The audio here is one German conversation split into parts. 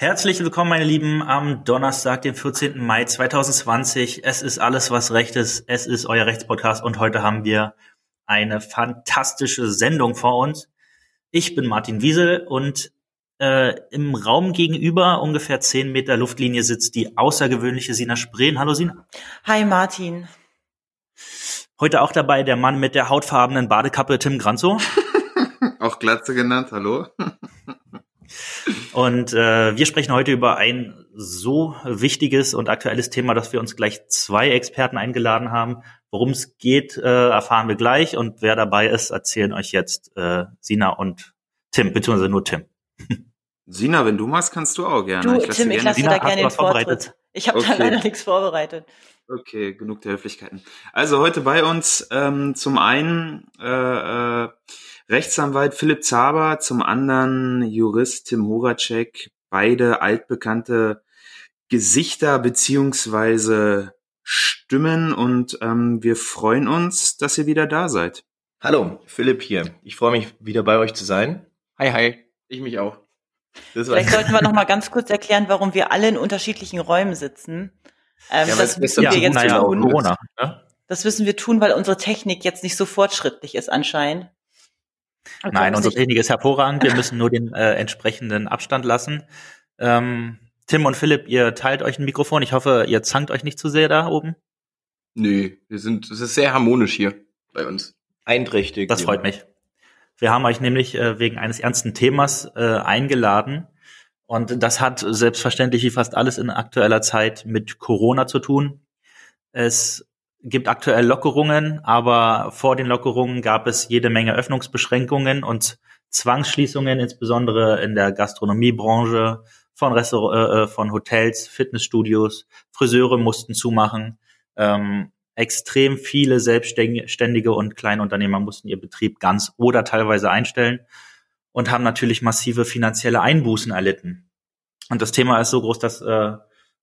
Herzlich willkommen, meine Lieben, am Donnerstag, dem 14. Mai 2020. Es ist alles, was Recht ist. Es ist euer Rechtspodcast und heute haben wir eine fantastische Sendung vor uns. Ich bin Martin Wiesel und äh, im Raum gegenüber, ungefähr zehn Meter Luftlinie, sitzt die außergewöhnliche Sina Spreen. Hallo Sina. Hi Martin. Heute auch dabei der Mann mit der hautfarbenen Badekappe, Tim Granzo. auch Glatze genannt, hallo. und äh, wir sprechen heute über ein so wichtiges und aktuelles Thema, dass wir uns gleich zwei Experten eingeladen haben. Worum es geht, äh, erfahren wir gleich und wer dabei ist, erzählen euch jetzt äh, Sina und Tim, beziehungsweise nur Tim. Sina, wenn du machst, kannst du auch gerne. Du, ich Tim, ich lasse dir da gerne den Vortritt. Ich habe okay. da leider nichts vorbereitet. Okay, genug der Höflichkeiten. Also heute bei uns ähm, zum einen äh, äh, Rechtsanwalt Philipp Zaber, zum anderen Jurist Tim Horacek, beide altbekannte Gesichter beziehungsweise Stimmen und ähm, wir freuen uns, dass ihr wieder da seid. Hallo, Philipp hier. Ich freue mich wieder bei euch zu sein. Hi, hi. Ich mich auch. Vielleicht sollten wir noch mal ganz kurz erklären, warum wir alle in unterschiedlichen Räumen sitzen. Ähm, ja, das wissen wir jetzt ja, tun. Corona, ne? Das wissen wir tun, weil unsere Technik jetzt nicht so fortschrittlich ist anscheinend. Und Nein, unsere Technik ist hervorragend. Wir müssen nur den äh, entsprechenden Abstand lassen. Ähm, Tim und Philipp, ihr teilt euch ein Mikrofon. Ich hoffe, ihr zankt euch nicht zu sehr da oben. Nö, wir sind, es ist sehr harmonisch hier bei uns. Einträchtig. Das freut mich. Wir haben euch nämlich äh, wegen eines ernsten Themas äh, eingeladen. Und das hat selbstverständlich wie fast alles in aktueller Zeit mit Corona zu tun. Es gibt aktuell Lockerungen, aber vor den Lockerungen gab es jede Menge Öffnungsbeschränkungen und Zwangsschließungen, insbesondere in der Gastronomiebranche, von, Restaur äh, von Hotels, Fitnessstudios, Friseure mussten zumachen. Ähm, extrem viele Selbstständige und Kleinunternehmer mussten ihr Betrieb ganz oder teilweise einstellen und haben natürlich massive finanzielle Einbußen erlitten. Und das Thema ist so groß, dass äh,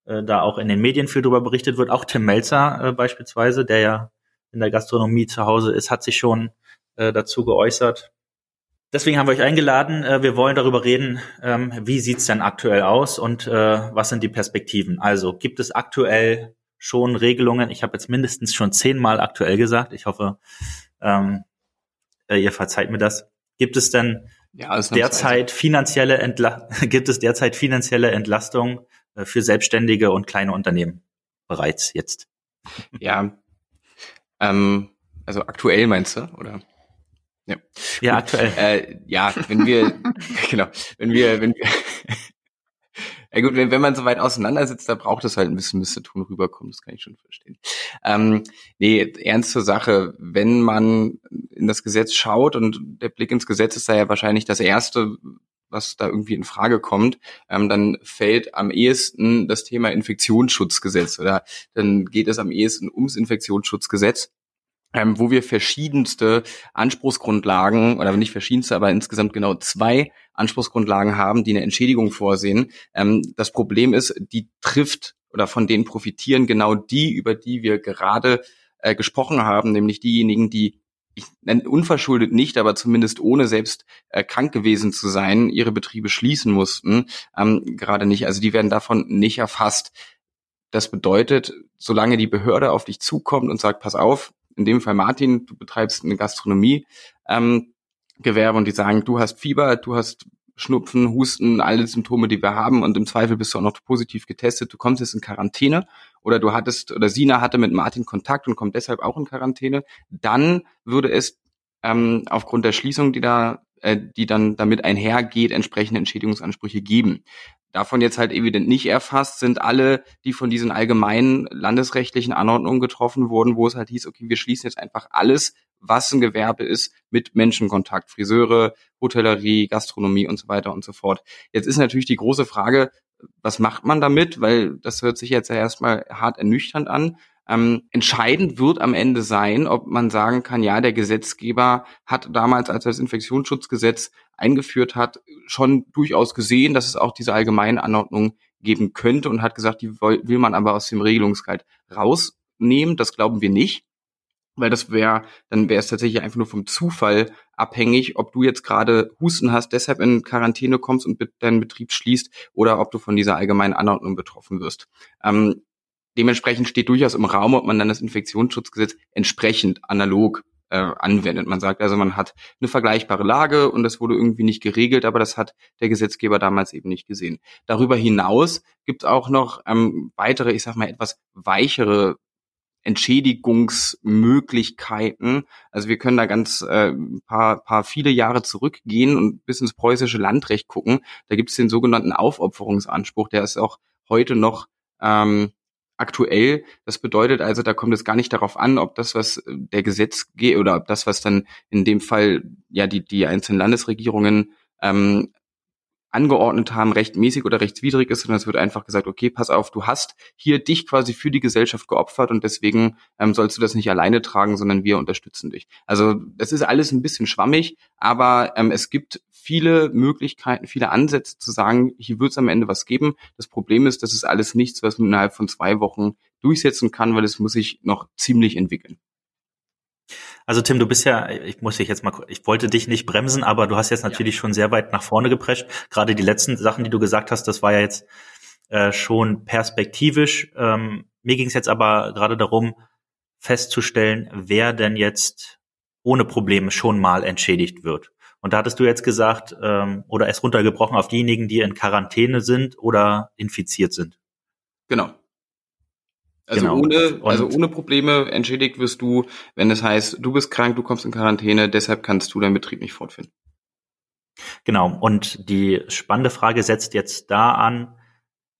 äh, da auch in den Medien viel darüber berichtet wird. Auch Tim Melzer äh, beispielsweise, der ja in der Gastronomie zu Hause ist, hat sich schon äh, dazu geäußert. Deswegen haben wir euch eingeladen. Äh, wir wollen darüber reden, ähm, wie sieht's denn aktuell aus und äh, was sind die Perspektiven. Also gibt es aktuell schon Regelungen? Ich habe jetzt mindestens schon zehnmal aktuell gesagt. Ich hoffe, ähm, äh, ihr verzeiht mir das. Gibt es denn ja, derzeit finanzielle Entla gibt es derzeit finanzielle Entlastung für Selbstständige und kleine Unternehmen bereits jetzt? Ja, ähm, also aktuell meinst du, oder? Ja, ja Gut. aktuell. Äh, ja, wenn wir, genau, wenn wir, wenn wir, ja gut, wenn, wenn man so weit auseinandersetzt, da braucht es halt ein bisschen, bis der Ton rüberkommt, das kann ich schon verstehen. Ähm, nee, ernst zur Sache, wenn man in das Gesetz schaut und der Blick ins Gesetz ist da ja wahrscheinlich das Erste, was da irgendwie in Frage kommt, ähm, dann fällt am ehesten das Thema Infektionsschutzgesetz oder dann geht es am ehesten ums Infektionsschutzgesetz ähm, wo wir verschiedenste Anspruchsgrundlagen, oder nicht verschiedenste, aber insgesamt genau zwei Anspruchsgrundlagen haben, die eine Entschädigung vorsehen. Ähm, das Problem ist, die trifft oder von denen profitieren genau die, über die wir gerade äh, gesprochen haben, nämlich diejenigen, die ich nenne unverschuldet nicht, aber zumindest ohne selbst äh, krank gewesen zu sein, ihre Betriebe schließen mussten, ähm, gerade nicht. Also die werden davon nicht erfasst. Das bedeutet, solange die Behörde auf dich zukommt und sagt, pass auf, in dem Fall Martin, du betreibst eine Gastronomie, ähm, Gewerbe und die sagen, du hast Fieber, du hast Schnupfen, Husten, alle Symptome, die wir haben und im Zweifel bist du auch noch positiv getestet, du kommst jetzt in Quarantäne oder du hattest oder Sina hatte mit Martin Kontakt und kommt deshalb auch in Quarantäne, dann würde es ähm, aufgrund der Schließung, die da äh, die dann damit einhergeht, entsprechende Entschädigungsansprüche geben. Davon jetzt halt evident nicht erfasst sind alle, die von diesen allgemeinen landesrechtlichen Anordnungen getroffen wurden, wo es halt hieß, okay, wir schließen jetzt einfach alles, was ein Gewerbe ist mit Menschenkontakt, Friseure, Hotellerie, Gastronomie und so weiter und so fort. Jetzt ist natürlich die große Frage, was macht man damit? Weil das hört sich jetzt ja erstmal hart ernüchternd an. Ähm, entscheidend wird am Ende sein, ob man sagen kann, ja, der Gesetzgeber hat damals, als er das Infektionsschutzgesetz eingeführt hat, schon durchaus gesehen, dass es auch diese allgemeine Anordnung geben könnte und hat gesagt, die will man aber aus dem Regelungsgehalt rausnehmen. Das glauben wir nicht, weil das wäre, dann wäre es tatsächlich einfach nur vom Zufall abhängig, ob du jetzt gerade Husten hast, deshalb in Quarantäne kommst und deinen Betrieb schließt oder ob du von dieser allgemeinen Anordnung betroffen wirst. Ähm, dementsprechend steht durchaus im Raum, ob man dann das Infektionsschutzgesetz entsprechend analog äh, anwendet. Man sagt also, man hat eine vergleichbare Lage und das wurde irgendwie nicht geregelt, aber das hat der Gesetzgeber damals eben nicht gesehen. Darüber hinaus gibt es auch noch ähm, weitere, ich sag mal, etwas weichere Entschädigungsmöglichkeiten. Also wir können da ganz äh, paar, paar viele Jahre zurückgehen und bis ins preußische Landrecht gucken. Da gibt es den sogenannten Aufopferungsanspruch, der ist auch heute noch ähm, aktuell. Das bedeutet also, da kommt es gar nicht darauf an, ob das, was der Gesetz geht oder ob das, was dann in dem Fall ja die, die einzelnen Landesregierungen ähm, angeordnet haben, rechtmäßig oder rechtswidrig ist, sondern es wird einfach gesagt, okay, pass auf, du hast hier dich quasi für die Gesellschaft geopfert und deswegen ähm, sollst du das nicht alleine tragen, sondern wir unterstützen dich. Also das ist alles ein bisschen schwammig, aber ähm, es gibt viele Möglichkeiten, viele Ansätze zu sagen, hier wird es am Ende was geben. Das Problem ist, das ist alles nichts, was man innerhalb von zwei Wochen durchsetzen kann, weil es muss sich noch ziemlich entwickeln. Also Tim, du bist ja, ich muss dich jetzt mal, ich wollte dich nicht bremsen, aber du hast jetzt natürlich ja. schon sehr weit nach vorne geprescht. Gerade die letzten Sachen, die du gesagt hast, das war ja jetzt äh, schon perspektivisch. Ähm, mir ging es jetzt aber gerade darum, festzustellen, wer denn jetzt ohne Probleme schon mal entschädigt wird. Und da hattest du jetzt gesagt, ähm, oder es runtergebrochen auf diejenigen, die in Quarantäne sind oder infiziert sind. Genau. Also genau. ohne, also ohne Probleme entschädigt wirst du, wenn es heißt, du bist krank, du kommst in Quarantäne, deshalb kannst du deinen Betrieb nicht fortführen. Genau. Und die spannende Frage setzt jetzt da an,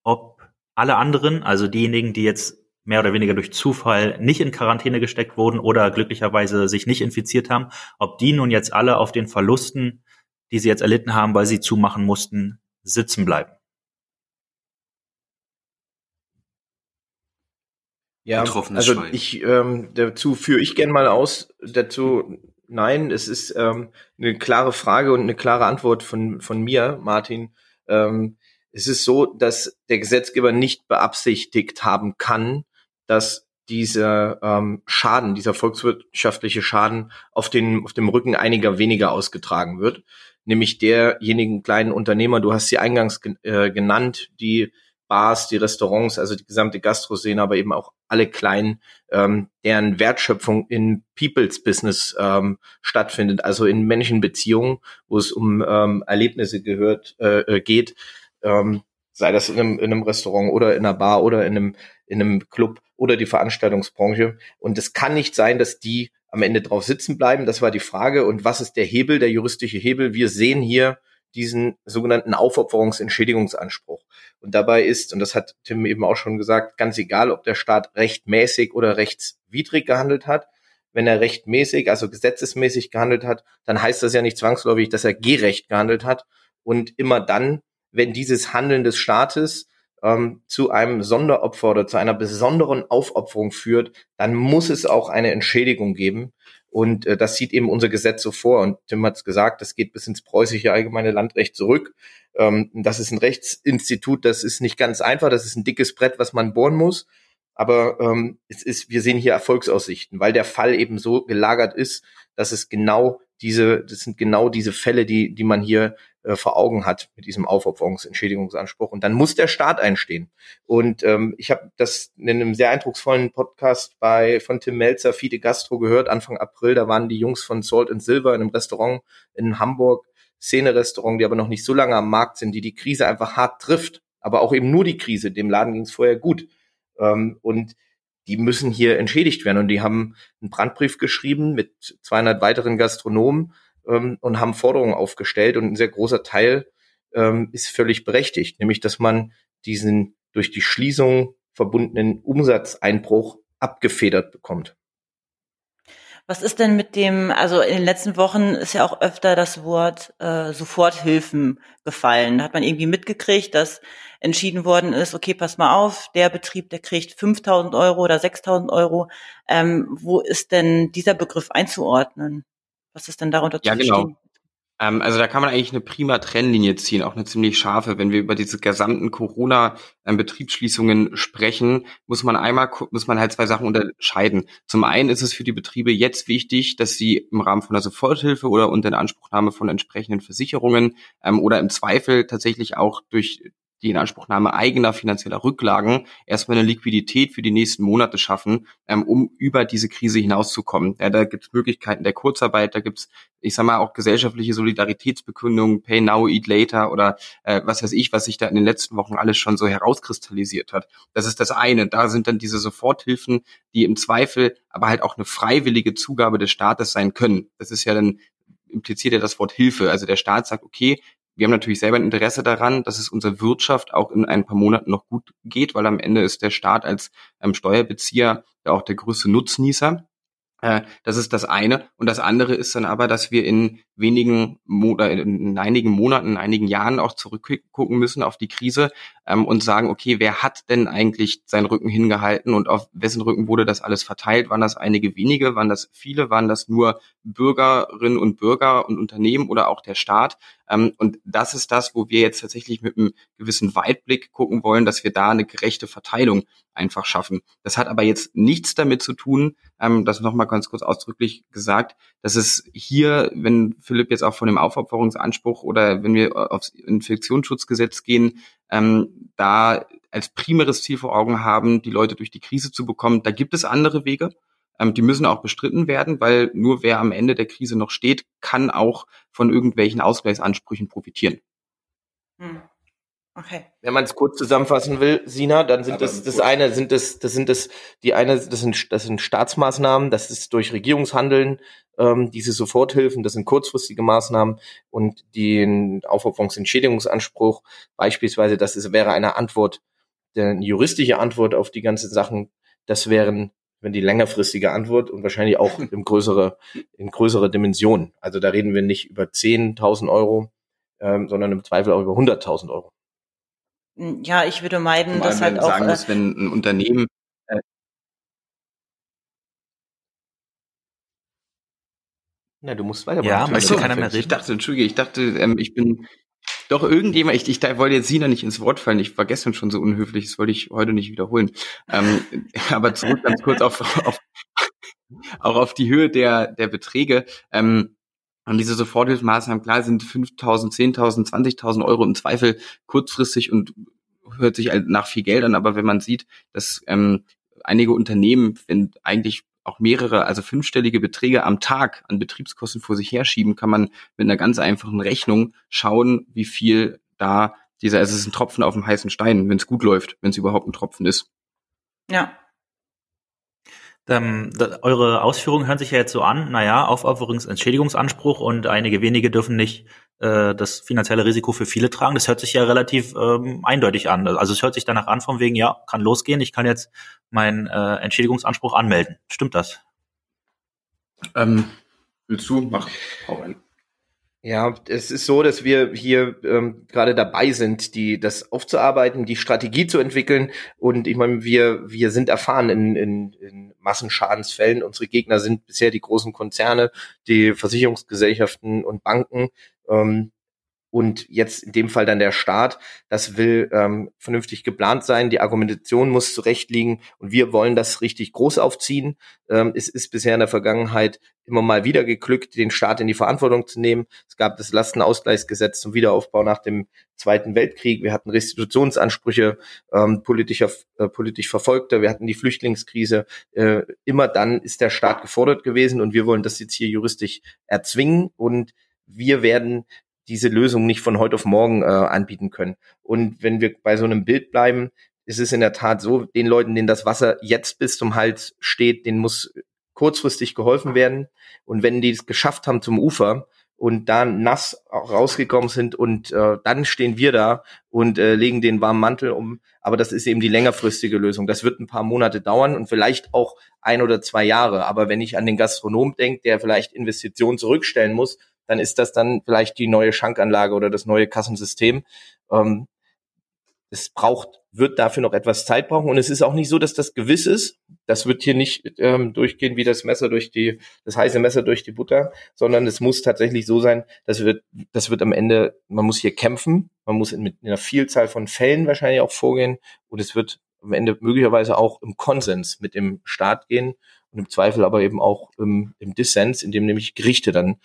ob alle anderen, also diejenigen, die jetzt mehr oder weniger durch Zufall nicht in Quarantäne gesteckt wurden oder glücklicherweise sich nicht infiziert haben, ob die nun jetzt alle auf den Verlusten, die sie jetzt erlitten haben, weil sie zumachen mussten, sitzen bleiben. Ja, also Schwein. ich ähm, dazu führe ich gern mal aus. Dazu nein, es ist ähm, eine klare Frage und eine klare Antwort von von mir, Martin. Ähm, es ist so, dass der Gesetzgeber nicht beabsichtigt haben kann, dass dieser ähm, Schaden, dieser volkswirtschaftliche Schaden auf den auf dem Rücken einiger weniger ausgetragen wird, nämlich derjenigen kleinen Unternehmer. Du hast sie eingangs äh, genannt, die Bars, die Restaurants, also die gesamte Gastroszene, aber eben auch alle kleinen, ähm, deren Wertschöpfung in People's Business ähm, stattfindet, also in Menschenbeziehungen, wo es um ähm, Erlebnisse gehört äh, äh, geht, ähm, sei das in einem, in einem Restaurant oder in einer Bar oder in einem in einem Club oder die Veranstaltungsbranche. Und es kann nicht sein, dass die am Ende drauf sitzen bleiben. Das war die Frage. Und was ist der Hebel, der juristische Hebel? Wir sehen hier diesen sogenannten Aufopferungsentschädigungsanspruch. Und dabei ist, und das hat Tim eben auch schon gesagt, ganz egal, ob der Staat rechtmäßig oder rechtswidrig gehandelt hat. Wenn er rechtmäßig, also gesetzesmäßig gehandelt hat, dann heißt das ja nicht zwangsläufig, dass er gerecht gehandelt hat. Und immer dann, wenn dieses Handeln des Staates ähm, zu einem Sonderopfer oder zu einer besonderen Aufopferung führt, dann muss es auch eine Entschädigung geben. Und äh, das sieht eben unser Gesetz so vor. Und Tim hat es gesagt, das geht bis ins preußische allgemeine Landrecht zurück. Ähm, das ist ein Rechtsinstitut, das ist nicht ganz einfach, das ist ein dickes Brett, was man bohren muss. Aber ähm, es ist, wir sehen hier Erfolgsaussichten, weil der Fall eben so gelagert ist, dass es genau diese, das sind genau diese Fälle, die, die man hier äh, vor Augen hat mit diesem Aufopferungsentschädigungsanspruch. Und dann muss der Staat einstehen. Und ähm, ich habe das in einem sehr eindrucksvollen Podcast bei von Tim Melzer, Fide Gastro, gehört, Anfang April. Da waren die Jungs von Salt and Silver in einem Restaurant in Hamburg, Szene-Restaurant, die aber noch nicht so lange am Markt sind, die die Krise einfach hart trifft. Aber auch eben nur die Krise. Dem Laden ging es vorher gut. Ähm, und die müssen hier entschädigt werden. Und die haben einen Brandbrief geschrieben mit 200 weiteren Gastronomen ähm, und haben Forderungen aufgestellt und ein sehr großer Teil ähm, ist völlig berechtigt, nämlich dass man diesen durch die Schließung verbundenen Umsatzeinbruch abgefedert bekommt. Was ist denn mit dem, also in den letzten Wochen ist ja auch öfter das Wort äh, Soforthilfen gefallen. Da hat man irgendwie mitgekriegt, dass entschieden worden ist, okay, pass mal auf, der Betrieb, der kriegt 5000 Euro oder 6000 Euro. Ähm, wo ist denn dieser Begriff einzuordnen? Was ist denn darunter ja, zu genau. verstehen? Ähm, also da kann man eigentlich eine prima Trennlinie ziehen, auch eine ziemlich scharfe. Wenn wir über diese gesamten Corona-Betriebsschließungen sprechen, muss man einmal muss man halt zwei Sachen unterscheiden. Zum einen ist es für die Betriebe jetzt wichtig, dass sie im Rahmen von der Soforthilfe oder unter der Anspruchnahme von entsprechenden Versicherungen ähm, oder im Zweifel tatsächlich auch durch die Inanspruchnahme eigener finanzieller Rücklagen erstmal eine Liquidität für die nächsten Monate schaffen, ähm, um über diese Krise hinauszukommen. Ja, da gibt es Möglichkeiten der Kurzarbeit, da gibt es, ich sag mal, auch gesellschaftliche Solidaritätsbekündungen, Pay Now, Eat Later oder äh, was weiß ich, was sich da in den letzten Wochen alles schon so herauskristallisiert hat. Das ist das eine. Da sind dann diese Soforthilfen, die im Zweifel aber halt auch eine freiwillige Zugabe des Staates sein können. Das ist ja dann impliziert ja das Wort Hilfe. Also der Staat sagt, okay, wir haben natürlich selber ein Interesse daran, dass es unserer Wirtschaft auch in ein paar Monaten noch gut geht, weil am Ende ist der Staat als ähm, Steuerbezieher ja auch der größte Nutznießer. Äh, das ist das eine. Und das andere ist dann aber, dass wir in wenigen oder in einigen Monaten, in einigen Jahren auch zurückgucken müssen auf die Krise ähm, und sagen, okay, wer hat denn eigentlich seinen Rücken hingehalten und auf wessen Rücken wurde das alles verteilt? Waren das einige wenige? Waren das viele? Waren das nur Bürgerinnen und Bürger und Unternehmen oder auch der Staat? Ähm, und das ist das, wo wir jetzt tatsächlich mit einem gewissen Weitblick gucken wollen, dass wir da eine gerechte Verteilung einfach schaffen. Das hat aber jetzt nichts damit zu tun, ähm, das nochmal ganz kurz ausdrücklich gesagt, dass es hier, wenn Philipp jetzt auch von dem Aufopferungsanspruch oder wenn wir aufs Infektionsschutzgesetz gehen, ähm, da als primäres Ziel vor Augen haben, die Leute durch die Krise zu bekommen. Da gibt es andere Wege. Ähm, die müssen auch bestritten werden, weil nur wer am Ende der Krise noch steht, kann auch von irgendwelchen Ausgleichsansprüchen profitieren. Hm. Okay. Wenn man es kurz zusammenfassen will, Sina, dann sind das das eine sind das das sind das die eine das sind das sind Staatsmaßnahmen, das ist durch Regierungshandeln ähm, diese Soforthilfen, das sind kurzfristige Maßnahmen und den Aufopferungsentschädigungsanspruch beispielsweise, das ist, wäre eine Antwort, eine juristische Antwort auf die ganzen Sachen, das wären wenn die längerfristige Antwort und wahrscheinlich auch in größere in größere Dimensionen. Also da reden wir nicht über 10.000 Euro, ähm, sondern im Zweifel auch über 100.000 Euro. Ja, ich würde meiden, dass halt auch. Sagen muss, wenn ein Unternehmen äh, Na, du musst weitermachen. Ja, möchte keiner mehr reden. Ich dachte, entschuldige, ich dachte, ähm, ich bin doch irgendjemand, ich, ich wollte jetzt Sina nicht ins Wort fallen, ich war gestern schon so unhöflich, das wollte ich heute nicht wiederholen. Ähm, aber zurück ganz kurz auf, auf auch auf die Höhe der, der Beträge. Ähm, und diese Soforthilfemaßnahmen, klar, sind 5.000, 10.000, 20.000 Euro im Zweifel kurzfristig und hört sich halt nach viel Geld an. Aber wenn man sieht, dass ähm, einige Unternehmen, wenn eigentlich auch mehrere, also fünfstellige Beträge am Tag an Betriebskosten vor sich herschieben, kann man mit einer ganz einfachen Rechnung schauen, wie viel da dieser, also es ist ein Tropfen auf dem heißen Stein, wenn es gut läuft, wenn es überhaupt ein Tropfen ist. Ja, ähm, da, eure Ausführungen hören sich ja jetzt so an, naja, Aufopferungsentschädigungsanspruch und einige wenige dürfen nicht äh, das finanzielle Risiko für viele tragen. Das hört sich ja relativ ähm, eindeutig an. Also es hört sich danach an, von wegen, ja, kann losgehen, ich kann jetzt meinen äh, Entschädigungsanspruch anmelden. Stimmt das? Ähm, willst du? Mach, hau rein. Ja, es ist so, dass wir hier ähm, gerade dabei sind, die das aufzuarbeiten, die Strategie zu entwickeln. Und ich meine, wir wir sind erfahren in, in, in Massenschadensfällen. Unsere Gegner sind bisher die großen Konzerne, die Versicherungsgesellschaften und Banken. Ähm, und jetzt in dem Fall dann der Staat. Das will ähm, vernünftig geplant sein. Die Argumentation muss zurechtliegen und wir wollen das richtig groß aufziehen. Ähm, es ist bisher in der Vergangenheit immer mal wieder geglückt, den Staat in die Verantwortung zu nehmen. Es gab das Lastenausgleichsgesetz zum Wiederaufbau nach dem Zweiten Weltkrieg. Wir hatten Restitutionsansprüche ähm, politischer, äh, politisch Verfolgter. Wir hatten die Flüchtlingskrise. Äh, immer dann ist der Staat gefordert gewesen und wir wollen das jetzt hier juristisch erzwingen und wir werden diese Lösung nicht von heute auf morgen äh, anbieten können. Und wenn wir bei so einem Bild bleiben, ist es in der Tat so, den Leuten, denen das Wasser jetzt bis zum Hals steht, denen muss kurzfristig geholfen werden. Und wenn die es geschafft haben zum Ufer und da nass rausgekommen sind und äh, dann stehen wir da und äh, legen den warmen Mantel um. Aber das ist eben die längerfristige Lösung. Das wird ein paar Monate dauern und vielleicht auch ein oder zwei Jahre. Aber wenn ich an den Gastronom denke, der vielleicht Investitionen zurückstellen muss, dann ist das dann vielleicht die neue Schankanlage oder das neue Kassensystem. Ähm, es braucht, wird dafür noch etwas Zeit brauchen. Und es ist auch nicht so, dass das gewiss ist. Das wird hier nicht ähm, durchgehen wie das Messer durch die, das heiße Messer durch die Butter, sondern es muss tatsächlich so sein, dass wird, das wird am Ende, man muss hier kämpfen, man muss in, mit einer Vielzahl von Fällen wahrscheinlich auch vorgehen und es wird am Ende möglicherweise auch im Konsens mit dem Staat gehen und im Zweifel aber eben auch im, im Dissens, in dem nämlich Gerichte dann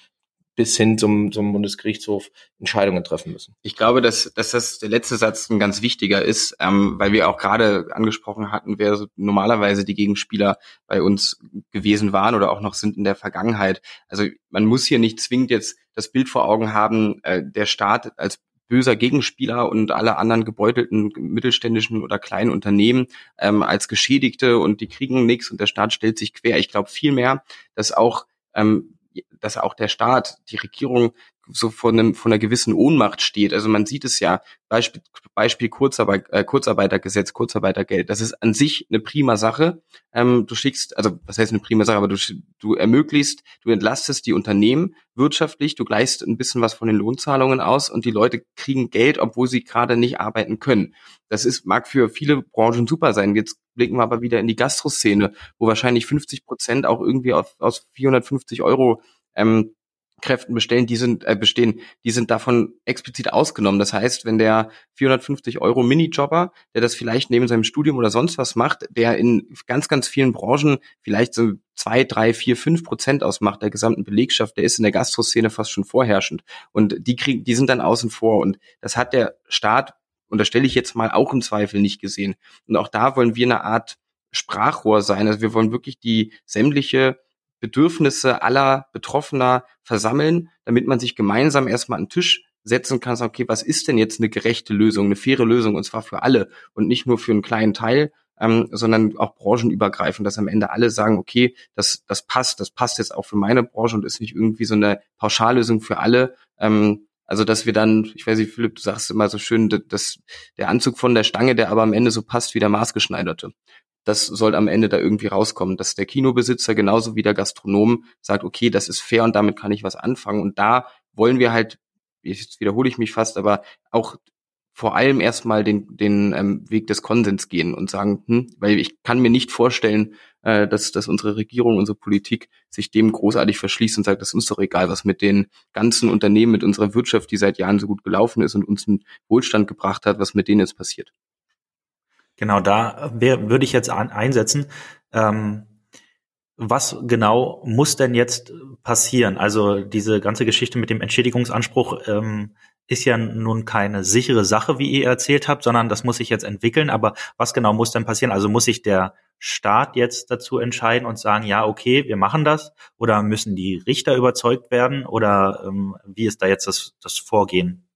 bis hin zum, zum Bundesgerichtshof Entscheidungen treffen müssen. Ich glaube, dass, dass das der letzte Satz ein ganz wichtiger ist, ähm, weil wir auch gerade angesprochen hatten, wer normalerweise die Gegenspieler bei uns gewesen waren oder auch noch sind in der Vergangenheit. Also man muss hier nicht zwingend jetzt das Bild vor Augen haben, äh, der Staat als böser Gegenspieler und alle anderen gebeutelten mittelständischen oder kleinen Unternehmen ähm, als Geschädigte und die kriegen nichts und der Staat stellt sich quer. Ich glaube vielmehr, dass auch ähm, dass auch der Staat, die Regierung so von, einem, von einer gewissen Ohnmacht steht. Also man sieht es ja, Beispiel, Beispiel Kurzarbeit, äh, Kurzarbeitergesetz, Kurzarbeitergeld, das ist an sich eine prima Sache. Ähm, du schickst, also was heißt eine prima Sache, aber du, du ermöglichst, du entlastest die Unternehmen wirtschaftlich, du gleichst ein bisschen was von den Lohnzahlungen aus und die Leute kriegen Geld, obwohl sie gerade nicht arbeiten können. Das ist, mag für viele Branchen super sein. Jetzt blicken wir aber wieder in die Gastroszene, wo wahrscheinlich 50 Prozent auch irgendwie auf, aus 450 Euro ähm, Kräften bestellen, die sind äh, bestehen, die sind davon explizit ausgenommen. Das heißt, wenn der 450 Euro Minijobber, der das vielleicht neben seinem Studium oder sonst was macht, der in ganz ganz vielen Branchen vielleicht so zwei, drei, vier, fünf Prozent ausmacht der gesamten Belegschaft, der ist in der Gastroszene fast schon vorherrschend und die kriegen, die sind dann außen vor und das hat der Staat und da stelle ich jetzt mal auch im Zweifel nicht gesehen. Und auch da wollen wir eine Art Sprachrohr sein. Also wir wollen wirklich die sämtliche Bedürfnisse aller Betroffener versammeln, damit man sich gemeinsam erstmal an den Tisch setzen kann, sagen, okay, was ist denn jetzt eine gerechte Lösung, eine faire Lösung, und zwar für alle und nicht nur für einen kleinen Teil, ähm, sondern auch branchenübergreifend, dass am Ende alle sagen, okay, das, das passt, das passt jetzt auch für meine Branche und ist nicht irgendwie so eine Pauschallösung für alle. Ähm, also, dass wir dann, ich weiß nicht, Philipp, du sagst immer so schön, dass der Anzug von der Stange, der aber am Ende so passt wie der maßgeschneiderte das soll am Ende da irgendwie rauskommen, dass der Kinobesitzer genauso wie der Gastronom sagt, okay, das ist fair und damit kann ich was anfangen. Und da wollen wir halt, jetzt wiederhole ich mich fast, aber auch vor allem erstmal den, den ähm, Weg des Konsens gehen und sagen, hm, weil ich kann mir nicht vorstellen, äh, dass, dass unsere Regierung, unsere Politik sich dem großartig verschließt und sagt, das ist uns doch egal, was mit den ganzen Unternehmen, mit unserer Wirtschaft, die seit Jahren so gut gelaufen ist und uns einen Wohlstand gebracht hat, was mit denen jetzt passiert. Genau, da wär, würde ich jetzt an, einsetzen. Ähm, was genau muss denn jetzt passieren? Also diese ganze Geschichte mit dem Entschädigungsanspruch ähm, ist ja nun keine sichere Sache, wie ihr erzählt habt, sondern das muss sich jetzt entwickeln. Aber was genau muss denn passieren? Also muss sich der Staat jetzt dazu entscheiden und sagen, ja, okay, wir machen das? Oder müssen die Richter überzeugt werden? Oder ähm, wie ist da jetzt das, das Vorgehen?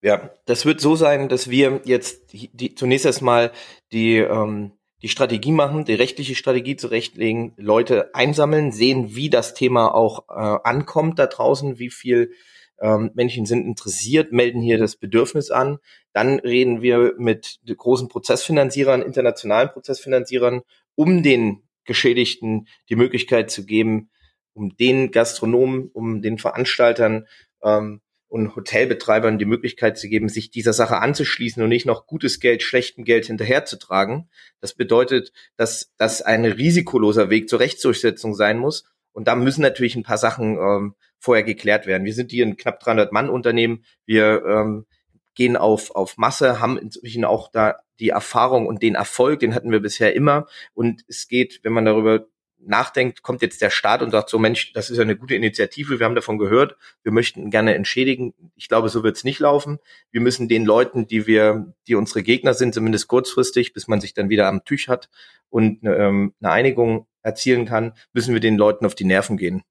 Ja, das wird so sein, dass wir jetzt die, zunächst erstmal die, ähm, die Strategie machen, die rechtliche Strategie zurechtlegen, Leute einsammeln, sehen, wie das Thema auch äh, ankommt da draußen, wie viel ähm, Menschen sind interessiert, melden hier das Bedürfnis an. Dann reden wir mit großen Prozessfinanzierern, internationalen Prozessfinanzierern, um den Geschädigten die Möglichkeit zu geben, um den Gastronomen, um den Veranstaltern ähm, und Hotelbetreibern die Möglichkeit zu geben, sich dieser Sache anzuschließen und nicht noch gutes Geld, schlechtem Geld hinterherzutragen. Das bedeutet, dass das ein risikoloser Weg zur Rechtsdurchsetzung sein muss. Und da müssen natürlich ein paar Sachen ähm, vorher geklärt werden. Wir sind hier ein knapp 300 Mann Unternehmen. Wir ähm, gehen auf, auf Masse, haben inzwischen auch da die Erfahrung und den Erfolg, den hatten wir bisher immer. Und es geht, wenn man darüber nachdenkt, kommt jetzt der Staat und sagt so, Mensch, das ist ja eine gute Initiative, wir haben davon gehört, wir möchten gerne entschädigen. Ich glaube, so wird es nicht laufen. Wir müssen den Leuten, die wir, die unsere Gegner sind, zumindest kurzfristig, bis man sich dann wieder am Tisch hat und ähm, eine Einigung erzielen kann, müssen wir den Leuten auf die Nerven gehen.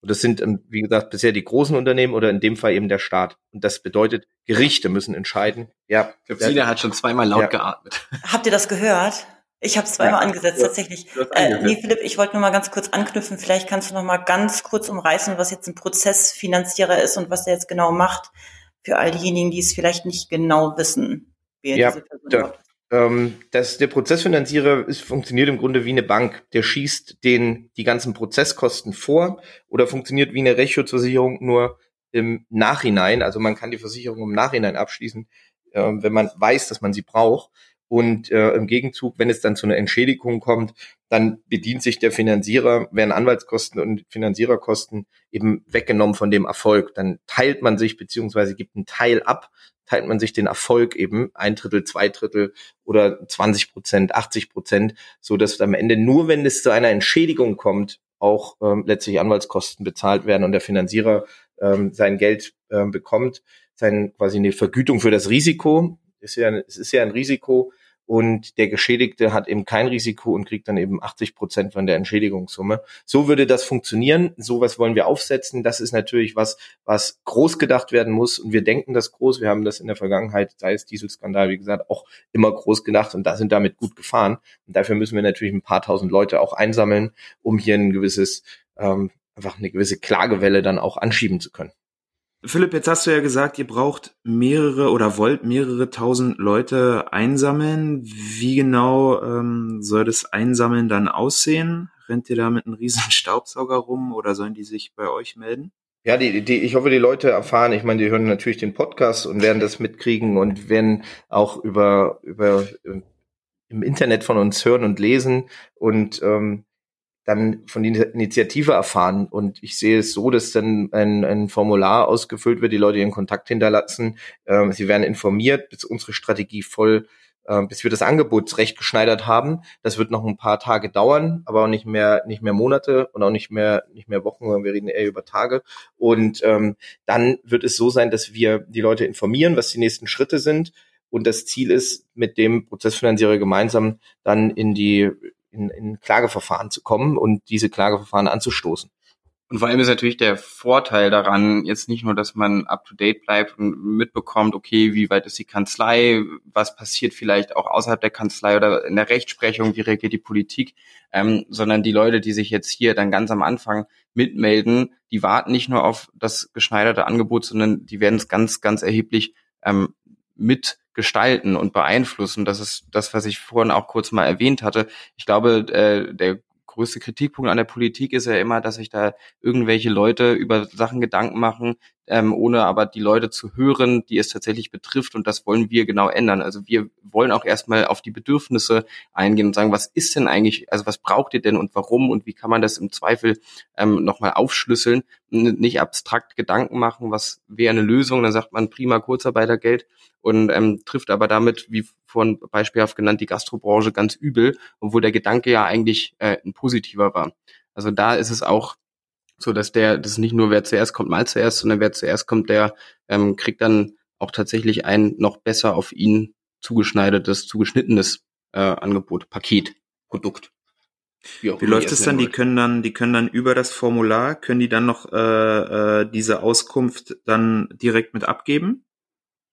Und das sind, ähm, wie gesagt, bisher die großen Unternehmen oder in dem Fall eben der Staat. Und das bedeutet, Gerichte müssen entscheiden. Ja. Ich glaube, Sina hat schon zweimal laut ja. geatmet. Habt ihr das gehört? Ich habe zweimal ja, angesetzt, tatsächlich. Äh, nee, Philipp, ich wollte nur mal ganz kurz anknüpfen. Vielleicht kannst du noch mal ganz kurz umreißen, was jetzt ein Prozessfinanzierer ist und was er jetzt genau macht für all diejenigen, die es vielleicht nicht genau wissen. Wer ja, diese Person da, ähm, das, der Prozessfinanzierer ist, funktioniert im Grunde wie eine Bank. Der schießt den die ganzen Prozesskosten vor oder funktioniert wie eine Rechtsschutzversicherung nur im Nachhinein. Also man kann die Versicherung im Nachhinein abschließen, äh, wenn man weiß, dass man sie braucht. Und äh, im Gegenzug, wenn es dann zu einer Entschädigung kommt, dann bedient sich der Finanzierer, werden Anwaltskosten und Finanziererkosten eben weggenommen von dem Erfolg. Dann teilt man sich beziehungsweise gibt einen Teil ab, teilt man sich den Erfolg eben ein Drittel, zwei Drittel oder 20 Prozent, 80 Prozent, so dass am Ende nur, wenn es zu einer Entschädigung kommt, auch ähm, letztlich Anwaltskosten bezahlt werden und der Finanzierer ähm, sein Geld ähm, bekommt, sein quasi eine Vergütung für das Risiko. Ist ja, es ist ja ein Risiko, und der Geschädigte hat eben kein Risiko und kriegt dann eben 80 Prozent von der Entschädigungssumme. So würde das funktionieren. Sowas wollen wir aufsetzen. Das ist natürlich was, was groß gedacht werden muss und wir denken das groß. Wir haben das in der Vergangenheit, sei es Dieselskandal, wie gesagt, auch immer groß gedacht und da sind damit gut gefahren. Und dafür müssen wir natürlich ein paar tausend Leute auch einsammeln, um hier ein gewisses, ähm, einfach eine gewisse Klagewelle dann auch anschieben zu können. Philipp, jetzt hast du ja gesagt, ihr braucht mehrere oder wollt mehrere tausend Leute einsammeln. Wie genau ähm, soll das Einsammeln dann aussehen? Rennt ihr da mit einem riesen Staubsauger rum oder sollen die sich bei euch melden? Ja, die, die, ich hoffe, die Leute erfahren, ich meine, die hören natürlich den Podcast und werden das mitkriegen und werden auch über, über äh, im Internet von uns hören und lesen und ähm, dann von der Initiative erfahren. Und ich sehe es so, dass dann ein, ein Formular ausgefüllt wird, die Leute ihren Kontakt hinterlassen, ähm, sie werden informiert, bis unsere Strategie voll, äh, bis wir das Angebot geschneidert haben. Das wird noch ein paar Tage dauern, aber auch nicht mehr, nicht mehr Monate und auch nicht mehr, nicht mehr Wochen, sondern wir reden eher über Tage. Und ähm, dann wird es so sein, dass wir die Leute informieren, was die nächsten Schritte sind. Und das Ziel ist, mit dem Prozessfinanzierer gemeinsam dann in die in, in Klageverfahren zu kommen und diese Klageverfahren anzustoßen. Und vor allem ist natürlich der Vorteil daran, jetzt nicht nur, dass man up to date bleibt und mitbekommt, okay, wie weit ist die Kanzlei, was passiert vielleicht auch außerhalb der Kanzlei oder in der Rechtsprechung, wie reagiert die Politik, ähm, sondern die Leute, die sich jetzt hier dann ganz am Anfang mitmelden, die warten nicht nur auf das geschneiderte Angebot, sondern die werden es ganz, ganz erheblich ähm, mit gestalten und beeinflussen. Das ist das, was ich vorhin auch kurz mal erwähnt hatte. Ich glaube, äh, der größte Kritikpunkt an der Politik ist ja immer, dass sich da irgendwelche Leute über Sachen Gedanken machen, ähm, ohne aber die Leute zu hören, die es tatsächlich betrifft. Und das wollen wir genau ändern. Also wir wollen auch erstmal auf die Bedürfnisse eingehen und sagen, was ist denn eigentlich, also was braucht ihr denn und warum und wie kann man das im Zweifel ähm, nochmal aufschlüsseln, nicht abstrakt Gedanken machen, was wäre eine Lösung, dann sagt man prima Kurzarbeitergeld und ähm, trifft aber damit, wie vorhin beispielhaft genannt, die Gastrobranche ganz übel, obwohl der Gedanke ja eigentlich äh, ein positiver war. Also da ist es auch so dass der, das ist nicht nur wer zuerst kommt, mal zuerst, sondern wer zuerst kommt, der ähm, kriegt dann auch tatsächlich ein noch besser auf ihn zugeschneidertes, zugeschnittenes äh, Angebot, Paket, Produkt. Wie, Wie läuft es dann? Die können dann, die können dann über das Formular, können die dann noch äh, äh, diese Auskunft dann direkt mit abgeben?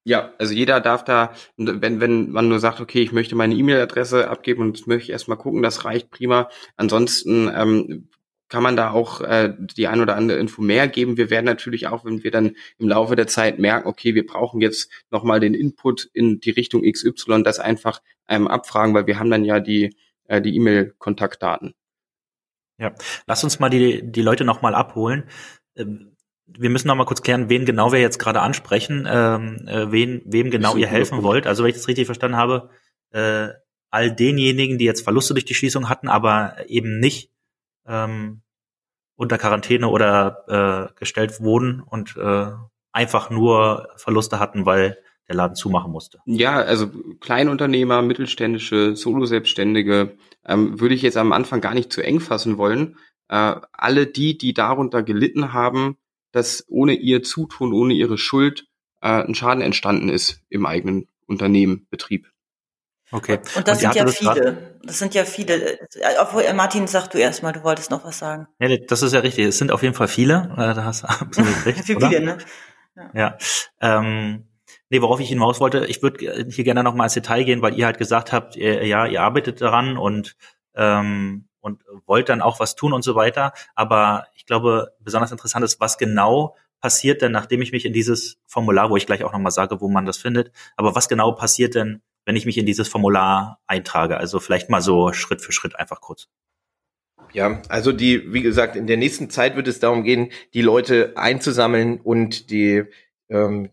Ja, also jeder darf da, wenn, wenn man nur sagt, okay, ich möchte meine E-Mail-Adresse abgeben und möchte erstmal gucken, das reicht prima. Ansonsten ähm, kann man da auch äh, die ein oder andere Info mehr geben. Wir werden natürlich auch, wenn wir dann im Laufe der Zeit merken, okay, wir brauchen jetzt nochmal den Input in die Richtung XY, das einfach ähm, abfragen, weil wir haben dann ja die äh, die E-Mail-Kontaktdaten. Ja, lass uns mal die, die Leute nochmal abholen. Ähm, wir müssen noch mal kurz klären, wen genau wir jetzt gerade ansprechen, ähm, äh, wen, wem genau ihr helfen wollt. Also wenn ich das richtig verstanden habe, äh, all denjenigen, die jetzt Verluste durch die Schließung hatten, aber eben nicht ähm, unter Quarantäne oder äh, gestellt wurden und äh, einfach nur Verluste hatten, weil der Laden zumachen musste. Ja, also Kleinunternehmer, mittelständische, Solo-Selbstständige ähm, würde ich jetzt am Anfang gar nicht zu eng fassen wollen. Äh, alle die, die darunter gelitten haben, dass ohne ihr Zutun, ohne ihre Schuld äh, ein Schaden entstanden ist im eigenen Unternehmen, Betrieb. Okay. Und das und sind ja viele. Das sind ja viele. Obwohl, äh, Martin, sag du erstmal, du wolltest noch was sagen. Ja, das ist ja richtig. Es sind auf jeden Fall viele. Äh, da hast du absolut recht. Für viele, ne? Ja. ja. Ähm, Nee, worauf ich hinaus wollte, ich würde hier gerne noch mal ins Detail gehen, weil ihr halt gesagt habt, ihr, ja, ihr arbeitet daran und ähm, und wollt dann auch was tun und so weiter. Aber ich glaube, besonders interessant ist, was genau passiert denn, nachdem ich mich in dieses Formular, wo ich gleich auch nochmal sage, wo man das findet, aber was genau passiert denn, wenn ich mich in dieses Formular eintrage? Also vielleicht mal so Schritt für Schritt einfach kurz. Ja, also die, wie gesagt, in der nächsten Zeit wird es darum gehen, die Leute einzusammeln und die ähm,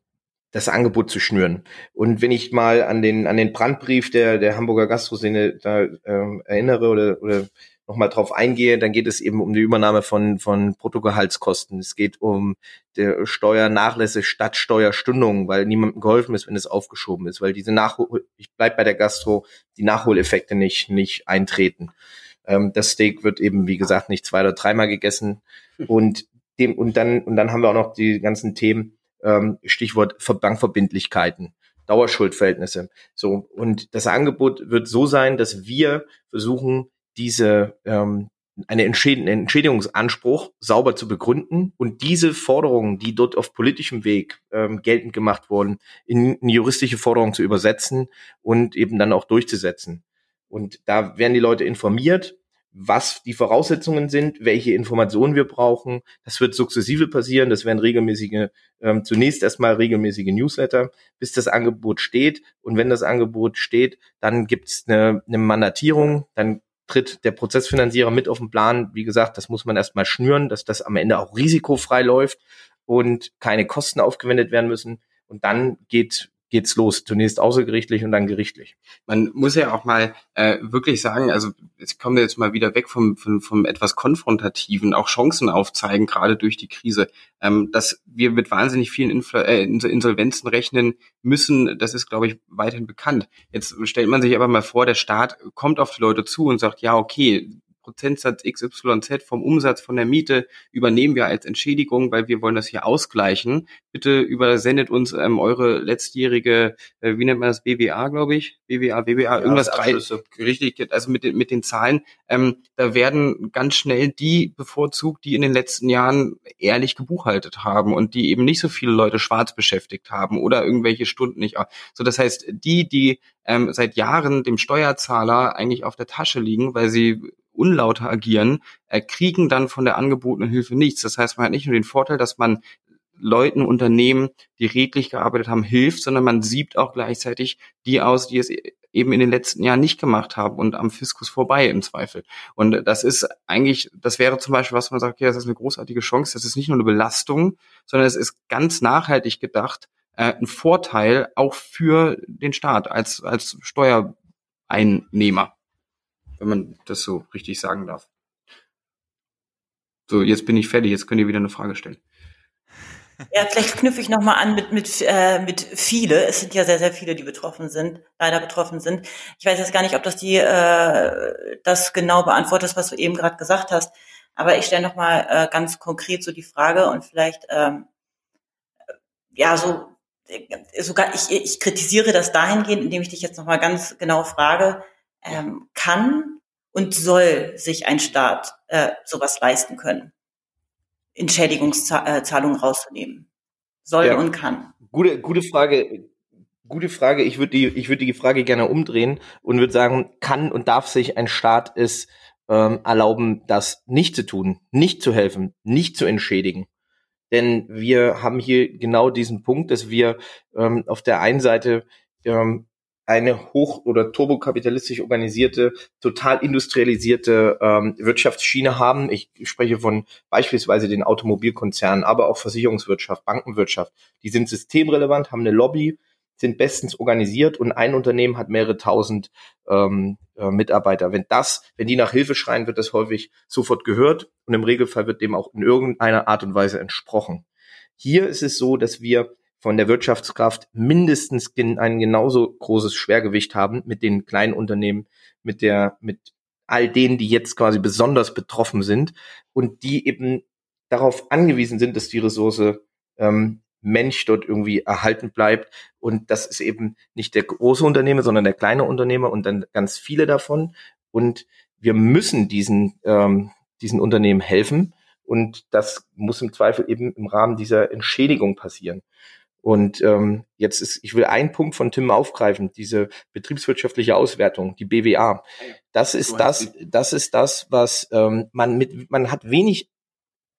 das Angebot zu schnüren. Und wenn ich mal an den an den Brandbrief der der Hamburger Gastroszene da ähm, erinnere oder oder nochmal drauf eingehe, dann geht es eben um die Übernahme von, von Bruttogehaltskosten. Es geht um der Steuernachlässe statt Steuerstundungen, weil niemandem geholfen ist, wenn es aufgeschoben ist, weil diese Nachhol, ich bleib bei der Gastro, die Nachholeffekte nicht, nicht eintreten. Ähm, das Steak wird eben, wie gesagt, nicht zwei oder dreimal gegessen und dem, und dann, und dann haben wir auch noch die ganzen Themen, ähm, Stichwort Bankverbindlichkeiten. Dauerschuldverhältnisse. So. Und das Angebot wird so sein, dass wir versuchen, diese ähm, eine Entschäd einen Entschädigungsanspruch sauber zu begründen und diese Forderungen, die dort auf politischem Weg ähm, geltend gemacht wurden, in, in juristische Forderungen zu übersetzen und eben dann auch durchzusetzen. Und da werden die Leute informiert, was die Voraussetzungen sind, welche Informationen wir brauchen. Das wird sukzessive passieren. Das werden regelmäßige, ähm, zunächst erstmal regelmäßige Newsletter, bis das Angebot steht. Und wenn das Angebot steht, dann gibt es eine, eine Mandatierung. Dann tritt der Prozessfinanzierer mit auf den Plan. Wie gesagt, das muss man erstmal schnüren, dass das am Ende auch risikofrei läuft und keine Kosten aufgewendet werden müssen. Und dann geht geht's los. Zunächst außergerichtlich und dann gerichtlich. Man muss ja auch mal äh, wirklich sagen, also jetzt kommen wir jetzt mal wieder weg vom, vom, vom etwas konfrontativen, auch Chancen aufzeigen, gerade durch die Krise. Ähm, dass wir mit wahnsinnig vielen Infl äh, Insolvenzen rechnen müssen, das ist, glaube ich, weiterhin bekannt. Jetzt stellt man sich aber mal vor, der Staat kommt auf die Leute zu und sagt, ja, okay, Prozentsatz XYZ vom Umsatz von der Miete übernehmen wir als Entschädigung, weil wir wollen das hier ausgleichen. Bitte übersendet uns ähm, eure letztjährige, äh, wie nennt man das, BWA, glaube ich, BWA, BWA, ja, irgendwas drei, richtig, also mit den, mit den Zahlen. Ähm, da werden ganz schnell die bevorzugt, die in den letzten Jahren ehrlich gebuchhaltet haben und die eben nicht so viele Leute schwarz beschäftigt haben oder irgendwelche Stunden nicht. So, das heißt, die, die ähm, seit Jahren dem Steuerzahler eigentlich auf der Tasche liegen, weil sie unlauter agieren, kriegen dann von der angebotenen Hilfe nichts. Das heißt, man hat nicht nur den Vorteil, dass man Leuten, Unternehmen, die redlich gearbeitet haben, hilft, sondern man siebt auch gleichzeitig die aus, die es eben in den letzten Jahren nicht gemacht haben und am Fiskus vorbei im Zweifel. Und das ist eigentlich, das wäre zum Beispiel, was man sagt, okay, das ist eine großartige Chance, das ist nicht nur eine Belastung, sondern es ist ganz nachhaltig gedacht, äh, ein Vorteil auch für den Staat als, als Steuereinnehmer wenn man das so richtig sagen darf. So, jetzt bin ich fertig, jetzt könnt ihr wieder eine Frage stellen. Ja, vielleicht knüpfe ich nochmal an mit, mit, äh, mit viele. Es sind ja sehr, sehr viele, die betroffen sind, leider betroffen sind. Ich weiß jetzt gar nicht, ob das die äh, das genau beantwortet, was du eben gerade gesagt hast. Aber ich stelle nochmal äh, ganz konkret so die Frage und vielleicht ähm, ja so äh, sogar ich, ich kritisiere das dahingehend, indem ich dich jetzt nochmal ganz genau frage, ähm, kann und soll sich ein Staat äh, sowas leisten können, Entschädigungszahlungen rauszunehmen. Soll ja. und kann. Gute, gute Frage. Gute Frage. Ich würde die, ich würde die Frage gerne umdrehen und würde sagen, kann und darf sich ein Staat es ähm, erlauben, das nicht zu tun, nicht zu helfen, nicht zu entschädigen? Denn wir haben hier genau diesen Punkt, dass wir ähm, auf der einen Seite ähm, eine hoch- oder turbokapitalistisch organisierte, total industrialisierte ähm, Wirtschaftsschiene haben. Ich spreche von beispielsweise den Automobilkonzernen, aber auch Versicherungswirtschaft, Bankenwirtschaft. Die sind systemrelevant, haben eine Lobby, sind bestens organisiert und ein Unternehmen hat mehrere tausend ähm, äh, Mitarbeiter. Wenn das, wenn die nach Hilfe schreien, wird das häufig sofort gehört und im Regelfall wird dem auch in irgendeiner Art und Weise entsprochen. Hier ist es so, dass wir von der Wirtschaftskraft mindestens ein genauso großes Schwergewicht haben mit den kleinen Unternehmen, mit der, mit all denen, die jetzt quasi besonders betroffen sind und die eben darauf angewiesen sind, dass die Ressource ähm, Mensch dort irgendwie erhalten bleibt. Und das ist eben nicht der große Unternehmer, sondern der kleine Unternehmer und dann ganz viele davon. Und wir müssen diesen, ähm, diesen Unternehmen helfen. Und das muss im Zweifel eben im Rahmen dieser Entschädigung passieren. Und ähm, jetzt ist, ich will einen Punkt von Tim aufgreifen, diese betriebswirtschaftliche Auswertung, die BWA. Das ist das, das ist das, was ähm, man mit, man hat wenig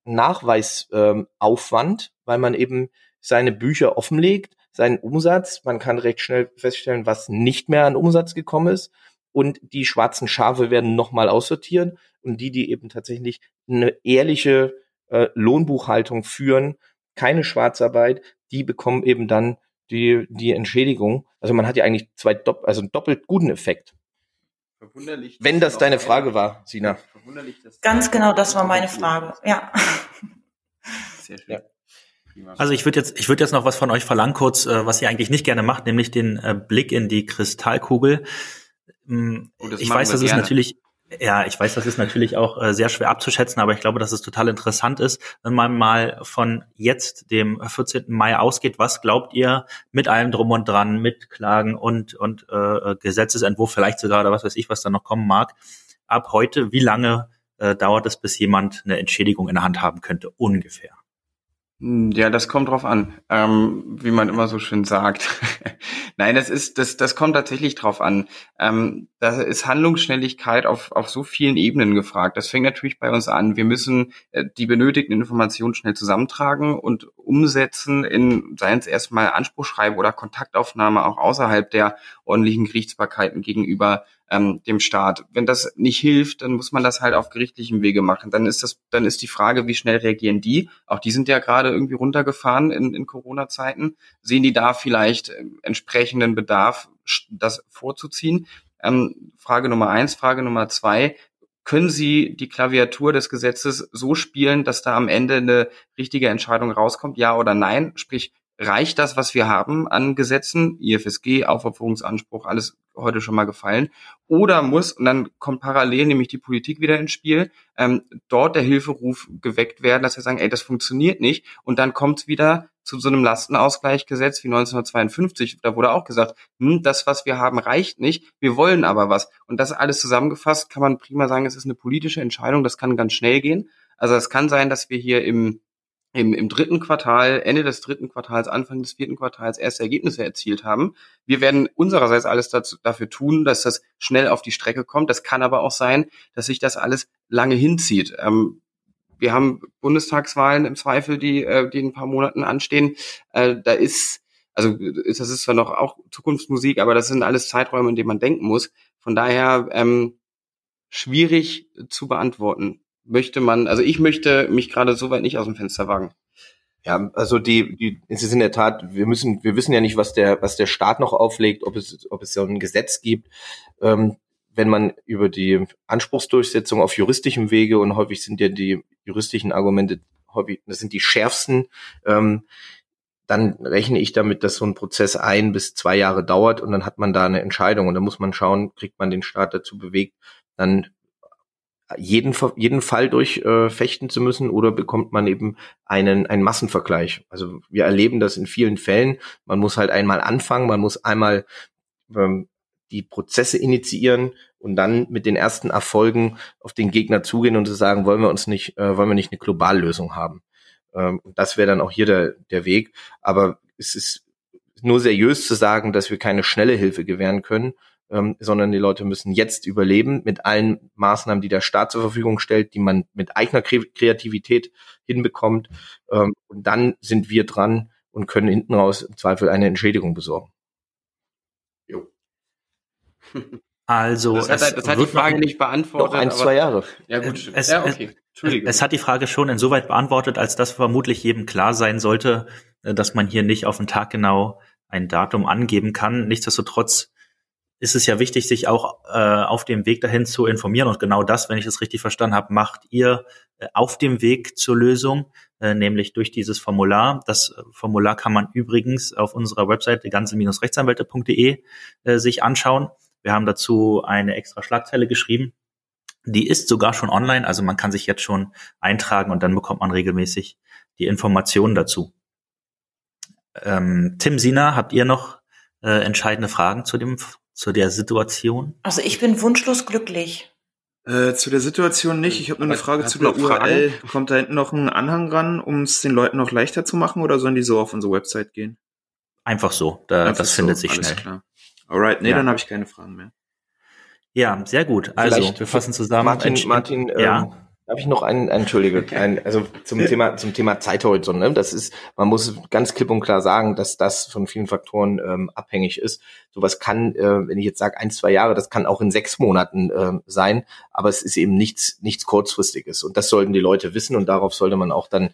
Nachweisaufwand, ähm, weil man eben seine Bücher offenlegt, seinen Umsatz, man kann recht schnell feststellen, was nicht mehr an Umsatz gekommen ist und die schwarzen Schafe werden nochmal aussortiert und die, die eben tatsächlich eine ehrliche äh, Lohnbuchhaltung führen, keine Schwarzarbeit, die bekommen eben dann die, die Entschädigung. Also man hat ja eigentlich zwei, dopp also einen doppelt guten Effekt. Wenn das deine Frage war, Sina. Ganz genau, das war meine Frage. Ja. Sehr schön. Ja. Also ich würde jetzt, ich würde jetzt noch was von euch verlangen, kurz, äh, was ihr eigentlich nicht gerne macht, nämlich den äh, Blick in die Kristallkugel. Ähm, oh, ich weiß, das gerne. ist natürlich, ja, ich weiß, das ist natürlich auch äh, sehr schwer abzuschätzen, aber ich glaube, dass es total interessant ist, wenn man mal von jetzt, dem 14. Mai ausgeht. Was glaubt ihr mit allem drum und dran, mit Klagen und, und äh, Gesetzesentwurf, vielleicht sogar oder was weiß ich, was da noch kommen mag, ab heute, wie lange äh, dauert es, bis jemand eine Entschädigung in der Hand haben könnte, ungefähr? Hm, ja, das kommt drauf an, ähm, wie man immer so schön sagt. Nein, das ist, das, das kommt tatsächlich drauf an. Ähm, da ist Handlungsschnelligkeit auf, auf so vielen Ebenen gefragt. Das fängt natürlich bei uns an. Wir müssen äh, die benötigten Informationen schnell zusammentragen und umsetzen in, seien es erstmal Anspruchschreiben oder Kontaktaufnahme auch außerhalb der ordentlichen Gerichtsbarkeiten gegenüber ähm, dem Staat. Wenn das nicht hilft, dann muss man das halt auf gerichtlichem Wege machen. Dann ist das, dann ist die Frage, wie schnell reagieren die? Auch die sind ja gerade irgendwie runtergefahren in, in Corona-Zeiten. Sehen die da vielleicht äh, entsprechenden Bedarf, das vorzuziehen? Ähm, Frage Nummer eins. Frage Nummer zwei. Können Sie die Klaviatur des Gesetzes so spielen, dass da am Ende eine richtige Entscheidung rauskommt, ja oder nein? Sprich, reicht das, was wir haben an Gesetzen, IFSG, Aufopferungsanspruch, alles heute schon mal gefallen, oder muss, und dann kommt parallel nämlich die Politik wieder ins Spiel, ähm, dort der Hilferuf geweckt werden, dass wir sagen, ey, das funktioniert nicht, und dann kommt wieder zu so einem Lastenausgleichgesetz wie 1952, da wurde auch gesagt, hm, das, was wir haben, reicht nicht, wir wollen aber was. Und das alles zusammengefasst kann man prima sagen, es ist eine politische Entscheidung, das kann ganz schnell gehen. Also es kann sein, dass wir hier im im, im dritten Quartal, Ende des dritten Quartals, Anfang des vierten Quartals erste Ergebnisse erzielt haben. Wir werden unsererseits alles dazu, dafür tun, dass das schnell auf die Strecke kommt. Das kann aber auch sein, dass sich das alles lange hinzieht. Ähm, wir haben Bundestagswahlen im Zweifel, die, äh, die in ein paar Monaten anstehen. Äh, da ist, also das ist zwar noch auch Zukunftsmusik, aber das sind alles Zeiträume, in denen man denken muss. Von daher ähm, schwierig zu beantworten möchte man, also ich möchte mich gerade so weit nicht aus dem Fenster wagen. Ja, also die, die, es ist in der Tat, wir müssen, wir wissen ja nicht, was der, was der Staat noch auflegt, ob es, ob es so ein Gesetz gibt. Ähm, wenn man über die Anspruchsdurchsetzung auf juristischem Wege und häufig sind ja die juristischen Argumente häufig, das sind die schärfsten, ähm, dann rechne ich damit, dass so ein Prozess ein bis zwei Jahre dauert und dann hat man da eine Entscheidung und dann muss man schauen, kriegt man den Staat dazu bewegt, dann jeden, jeden Fall durchfechten äh, zu müssen oder bekommt man eben einen, einen Massenvergleich. Also wir erleben das in vielen Fällen. Man muss halt einmal anfangen, man muss einmal ähm, die Prozesse initiieren und dann mit den ersten Erfolgen auf den Gegner zugehen und zu sagen, wollen wir uns nicht, äh, wollen wir nicht eine Globallösung haben. Ähm, das wäre dann auch hier der, der Weg. Aber es ist nur seriös zu sagen, dass wir keine schnelle Hilfe gewähren können, ähm, sondern die Leute müssen jetzt überleben mit allen Maßnahmen, die der Staat zur Verfügung stellt, die man mit eigener Kreativität hinbekommt. Ähm, und dann sind wir dran und können hinten raus im Zweifel eine Entschädigung besorgen. Jo. Also das hat, das hat die Frage nicht beantwortet. Doch, ein, zwei Jahre. Ja gut, es, ja, okay. Entschuldigung. Es hat die Frage schon insoweit beantwortet, als dass vermutlich jedem klar sein sollte, äh, dass man hier nicht auf den Tag genau ein Datum angeben kann. Nichtsdestotrotz ist es ja wichtig, sich auch äh, auf dem Weg dahin zu informieren. Und genau das, wenn ich es richtig verstanden habe, macht ihr äh, auf dem Weg zur Lösung, äh, nämlich durch dieses Formular. Das äh, Formular kann man übrigens auf unserer Webseite ganze-rechtsanwälte.de äh, sich anschauen. Wir haben dazu eine extra Schlagzeile geschrieben. Die ist sogar schon online, also man kann sich jetzt schon eintragen und dann bekommt man regelmäßig die Informationen dazu. Ähm, Tim Sina, habt ihr noch äh, entscheidende Fragen zu dem zu der Situation? Also ich bin wunschlos glücklich. Äh, zu der Situation nicht. Ich habe nur eine Frage zu der URL. Kommt da hinten noch ein Anhang ran, um es den Leuten noch leichter zu machen oder sollen die so auf unsere Website gehen? Einfach so. Da, das so, findet sich schnell. Klar. Alright, nee, ja. dann habe ich keine Fragen mehr. Ja, sehr gut. Also, Vielleicht wir fassen zusammen. Martin, Martin ja. ähm, habe ich noch einen, Entschuldige, ein, also zum Thema zum Thema Zeithorizont. Ne? Das ist, man muss ganz klipp und klar sagen, dass das von vielen Faktoren ähm, abhängig ist. Sowas kann, äh, wenn ich jetzt sage ein, zwei Jahre, das kann auch in sechs Monaten äh, sein, aber es ist eben nichts nichts kurzfristiges und das sollten die Leute wissen und darauf sollte man auch dann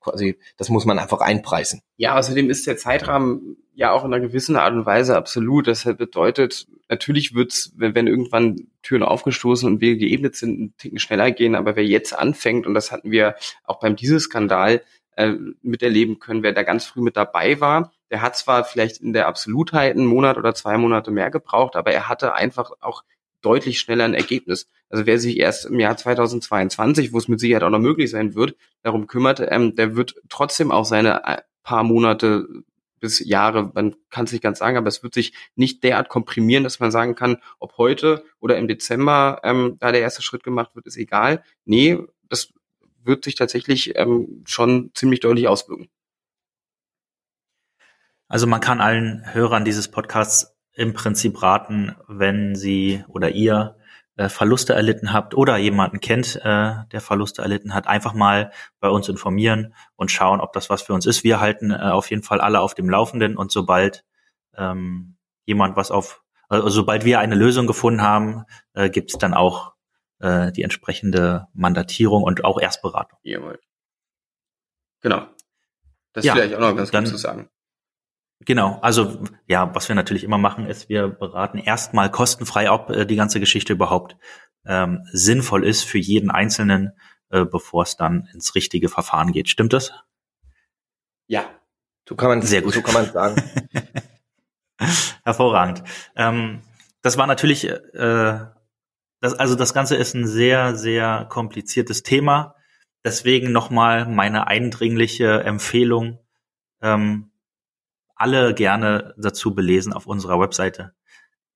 quasi, das muss man einfach einpreisen. Ja, außerdem ist der Zeitrahmen ja auch in einer gewissen Art und Weise absolut. Das bedeutet, natürlich wird's, wenn, wenn irgendwann Türen aufgestoßen und Wege geebnet sind, ein Ticken schneller gehen. Aber wer jetzt anfängt, und das hatten wir auch beim Dieselskandal äh, miterleben können, wer da ganz früh mit dabei war, der hat zwar vielleicht in der Absolutheit einen Monat oder zwei Monate mehr gebraucht, aber er hatte einfach auch deutlich schneller ein Ergebnis. Also wer sich erst im Jahr 2022, wo es mit Sicherheit auch noch möglich sein wird, darum kümmert, ähm, der wird trotzdem auch seine äh, paar Monate bis Jahre, man kann es nicht ganz sagen, aber es wird sich nicht derart komprimieren, dass man sagen kann, ob heute oder im Dezember ähm, da der erste Schritt gemacht wird, ist egal. Nee, das wird sich tatsächlich ähm, schon ziemlich deutlich auswirken. Also man kann allen Hörern dieses Podcasts im Prinzip raten, wenn Sie oder ihr äh, Verluste erlitten habt oder jemanden kennt, äh, der Verluste erlitten hat, einfach mal bei uns informieren und schauen, ob das was für uns ist. Wir halten äh, auf jeden Fall alle auf dem Laufenden und sobald ähm, jemand was auf, also sobald wir eine Lösung gefunden haben, äh, gibt es dann auch äh, die entsprechende Mandatierung und auch Erstberatung. Jawohl. Genau. Das ja, vielleicht auch noch ganz dann, gut zu sagen. Genau, also ja, was wir natürlich immer machen, ist, wir beraten erstmal kostenfrei, ob äh, die ganze Geschichte überhaupt ähm, sinnvoll ist für jeden Einzelnen, äh, bevor es dann ins richtige Verfahren geht. Stimmt das? Ja, so kann man sehr gut, so kann man sagen. Hervorragend. Ähm, das war natürlich, äh, das, also das Ganze ist ein sehr, sehr kompliziertes Thema. Deswegen nochmal meine eindringliche Empfehlung. Ähm, alle gerne dazu belesen auf unserer Webseite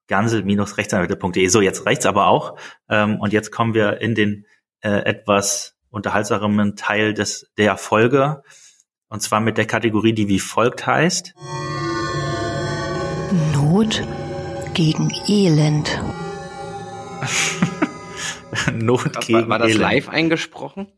gansel-rechtsanwälte.de. So, jetzt reicht's aber auch. Ähm, und jetzt kommen wir in den äh, etwas unterhaltsamen Teil des der Folge. Und zwar mit der Kategorie, die wie folgt heißt. Not gegen Elend. Not gegen war, war das Elend. live eingesprochen?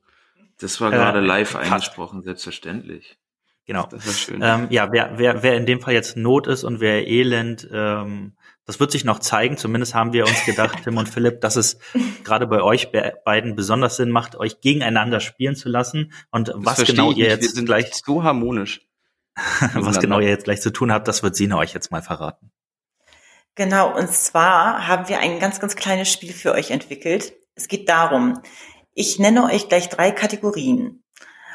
Das war gerade äh, live eingesprochen, selbstverständlich. Genau. Das ist schön. Ähm, ja, wer, wer, wer in dem Fall jetzt Not ist und wer Elend, ähm, das wird sich noch zeigen. Zumindest haben wir uns gedacht, Tim und Philipp, dass es gerade bei euch be beiden besonders Sinn macht, euch gegeneinander spielen zu lassen. Und das was genau ihr jetzt wir sind gleich so harmonisch. was genau ihr jetzt gleich zu tun habt, das wird Sina euch jetzt mal verraten. Genau, und zwar haben wir ein ganz, ganz kleines Spiel für euch entwickelt. Es geht darum, ich nenne euch gleich drei Kategorien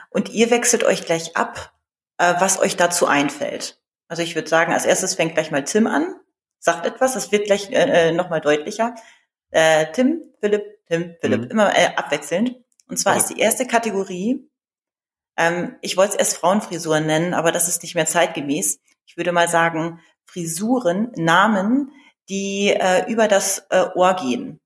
und ihr wechselt euch gleich ab, äh, was euch dazu einfällt. Also ich würde sagen, als erstes fängt gleich mal Tim an, sagt etwas, das wird gleich äh, äh nochmal deutlicher. Äh, Tim, Philipp, Tim, Philipp, mhm. immer äh, abwechselnd. Und zwar okay. ist die erste Kategorie, ähm, ich wollte es erst Frauenfrisuren nennen, aber das ist nicht mehr zeitgemäß. Ich würde mal sagen, Frisuren, Namen, die äh, über das äh, Ohr gehen.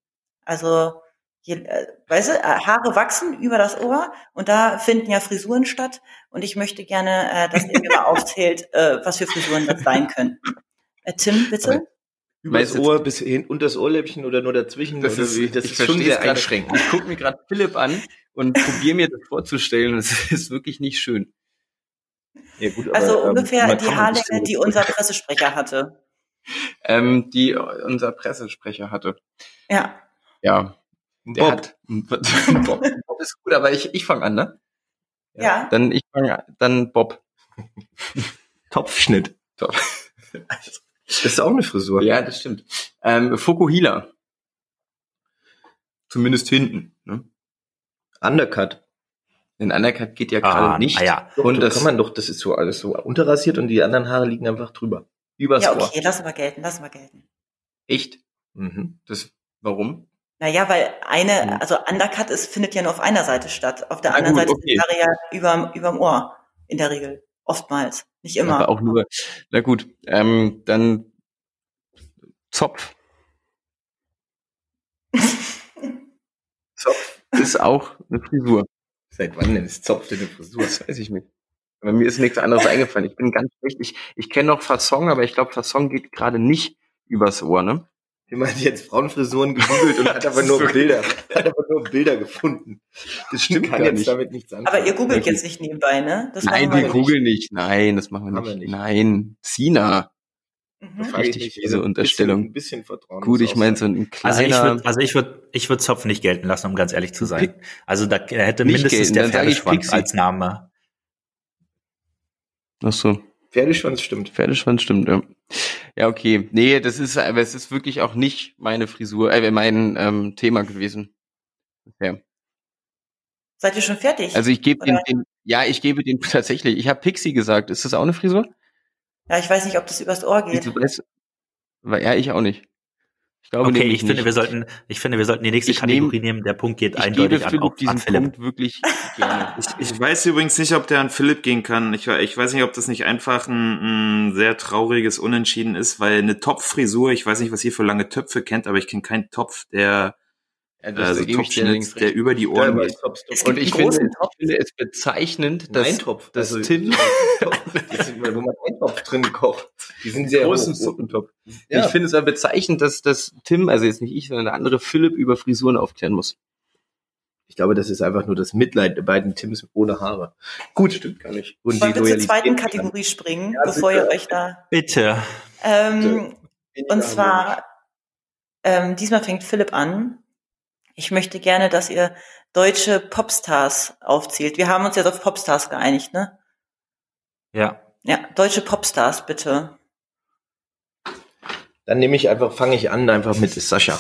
Also je, äh, weißt du, äh, Haare wachsen über das Ohr und da finden ja Frisuren statt. Und ich möchte gerne, äh, dass ihr mir mal aufzählt, äh, was für Frisuren das sein könnten. Äh, Tim, bitte. Über das Ohr bis hin und das Ohrläppchen oder nur dazwischen? Das ist, wie, das ich ist schon sehr einschränkend. Ich gucke mir gerade Philipp an und probiere mir das vorzustellen. Das ist wirklich nicht schön. Ja, gut, also aber, ähm, ungefähr ähm, die Haarlänge, die unser Pressesprecher hatte. Ähm, die unser Pressesprecher hatte. Ja. Ja, der Bob. hat Bob. Bob ist gut, aber ich, ich fange an, ne? Ja. Dann ich fange dann Bob. Topfschnitt. Top. Das ist auch eine Frisur. Ja, das stimmt. Ähm, Fokuhila. Zumindest hinten. Ne? Undercut. Den Undercut geht ja gerade ah, nicht. Ah, ja. Und das kann man doch, das ist so alles so unterrasiert und die anderen Haare liegen einfach drüber. Übers ja, okay, Ohr. lass mal gelten, lass mal gelten. Echt? Mhm. Das, warum? Naja, weil eine, mhm. also Undercut ist, findet ja nur auf einer Seite statt. Auf der Na anderen gut, Seite okay. ist die Haare ja überm, überm Ohr. In der Regel. Oftmals. Nicht immer. Aber auch nur. Na gut, ähm, dann Zopf. Zopf ist auch eine Frisur. Seit wann denn ist Zopf denn eine Frisur? Das weiß ich nicht. Aber mir ist nichts anderes eingefallen. Ich bin ganz schlecht. Ich, ich kenne noch Fasson, aber ich glaube, Fasson geht gerade nicht übers Ohr, ne? Jemand hat jetzt Frauenfrisuren gegoogelt und hat aber nur Bilder, hat aber nur Bilder gefunden. Das stimmt kann jetzt nicht. damit nichts anfangen. Aber ihr googelt jetzt nicht nebenbei, ne? Das Nein, wir googeln nicht. Nein, das machen wir, nicht. wir nicht. Nein, Sina. Mhm. Richtig, diese Unterstellung. Ein bisschen, ein bisschen Vertrauen. Gut, ich meine so ein kleiner. Also ich würde, also ich würde, ich würde Zopf nicht gelten lassen, um ganz ehrlich zu sein. Also da hätte mindestens gelten, der Pferdeschwanz als Name. Ach so. Pferdeschwanz stimmt. Pferdeschwanz stimmt, ja. Ja, okay. Nee, das ist, aber es ist wirklich auch nicht meine Frisur, äh, mein ähm, Thema gewesen. Ja. Seid ihr schon fertig? Also ich gebe den, den, ja, ich gebe den tatsächlich. Ich habe Pixie gesagt. Ist das auch eine Frisur? Ja, ich weiß nicht, ob das übers Ohr geht. Ja, ich auch nicht. Ich glaube okay, ich finde, wir sollten, ich finde, wir sollten die nächste ich Kategorie nehm, nehmen. Der Punkt geht eindeutig an, Philipp diesen an Philipp. Punkt wirklich gerne. ich, ich weiß übrigens nicht, ob der an Philipp gehen kann. Ich, ich weiß nicht, ob das nicht einfach ein, ein sehr trauriges Unentschieden ist, weil eine Topfrisur, ich weiß nicht, was ihr für lange Töpfe kennt, aber ich kenne keinen Topf, der ja, also Topfschnitt, der über die Ohren geht. Und ich finde, ich finde, es bezeichnend, dass, Eintopf, dass also, Tim, wo man Eintopf drin kocht, die sind sehr großen Suppentopf. Ja. Ich finde es aber bezeichnend, dass, dass Tim, also jetzt nicht ich, sondern der andere Philipp über Frisuren aufklären muss. Ich glaube, das ist einfach nur das Mitleid der beiden Tims ohne Haare. Gut, stimmt gar nicht. Und Wollen wir zur zweiten Kategorie springen, ja, bevor ihr euch da... Bitte. Ähm, bitte. Und zwar, ähm, diesmal fängt Philipp an ich möchte gerne, dass ihr deutsche Popstars aufzählt. Wir haben uns jetzt auf Popstars geeinigt, ne? Ja. Ja, deutsche Popstars, bitte. Dann nehme ich einfach, fange ich an, einfach mit Sascha.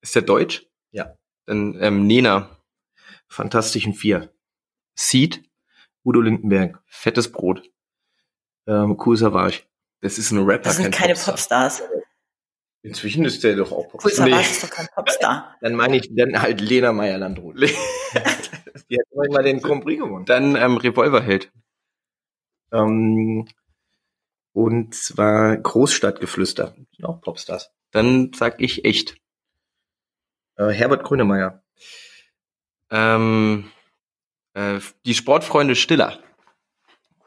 Ist der Deutsch? Ja. Dann ähm, Nena. Fantastischen Vier. Seed. Udo Lindenberg. Fettes Brot. Ähm, cool Savage. Das ist ein Rapper. Das sind keine Popstar. Popstars. Inzwischen ist der doch auch Popstar. Nee. ist doch kein Popstar. Dann meine ich dann halt Lena Meyer-Landrut. Die hat mal den Compris gewonnen. Dann ähm, Revolverheld. Ähm, und zwar Großstadtgeflüster. Sind auch Popstars. Dann sag ich echt. Äh, Herbert Grönemeyer. Ähm, äh, die Sportfreunde Stiller.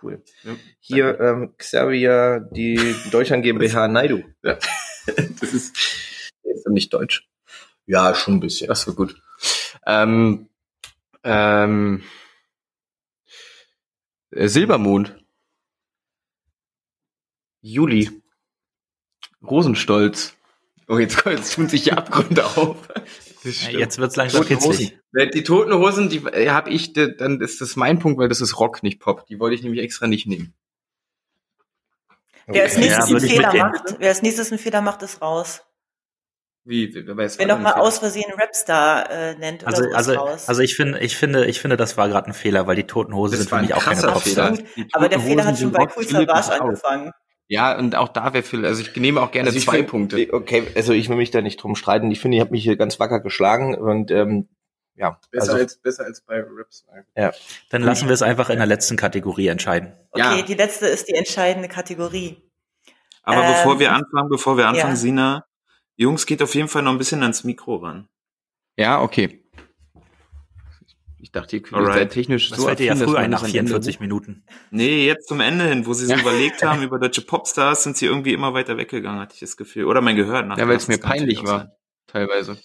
Cool. Ja, Hier ähm, Xavier, die Deutschland GmbH Naidu. Ja. das ist, ist nicht deutsch. Ja, schon ein bisschen. Ach so, gut. Ähm, ähm, äh, Silbermond. Juli. Rosenstolz. Oh, jetzt, jetzt tun sich die Abgründe auf. Jetzt wird's langsam kitzlig. Die Toten Hosen, die äh, habe ich, dann ist das mein Punkt, weil das ist Rock, nicht Pop. Die wollte ich nämlich extra nicht nehmen. Wer als nächstes ja, einen Fehler macht, wer als nächstes einen Fehler macht, ist raus. Wie, wer weiß, Wer noch mal aus Versehen Rapstar äh, nennt also, oder also, raus. also ich finde, ich finde, ich finde, das war gerade ein Fehler, weil die Toten Hosen sind für mich auch keine Popstar. Aber der Fehler hat schon bei Cool Savage angefangen. Ja, und auch da wäre viel, also ich nehme auch gerne also zwei find, Punkte. Okay, also ich will mich da nicht drum streiten. Ich finde, ich habe mich hier ganz wacker geschlagen und ähm, ja. Besser, also, als, besser als bei Rips. Ja. Dann lassen wir es einfach in der letzten Kategorie entscheiden. Okay, ja. die letzte ist die entscheidende Kategorie. Aber ähm, bevor wir anfangen, bevor wir anfangen, ja. Sina, Jungs, geht auf jeden Fall noch ein bisschen ans Mikro ran. Ja, okay. Ich dachte, ihr könnt seid technisch das so fällt ja früher ein nach 44 Minuten. Nee, jetzt zum Ende hin, wo sie so überlegt haben über deutsche Popstars, sind sie irgendwie immer weiter weggegangen, hatte ich das Gefühl. Oder mein Gehör nach. Ja, weil es mir peinlich war, teilweise.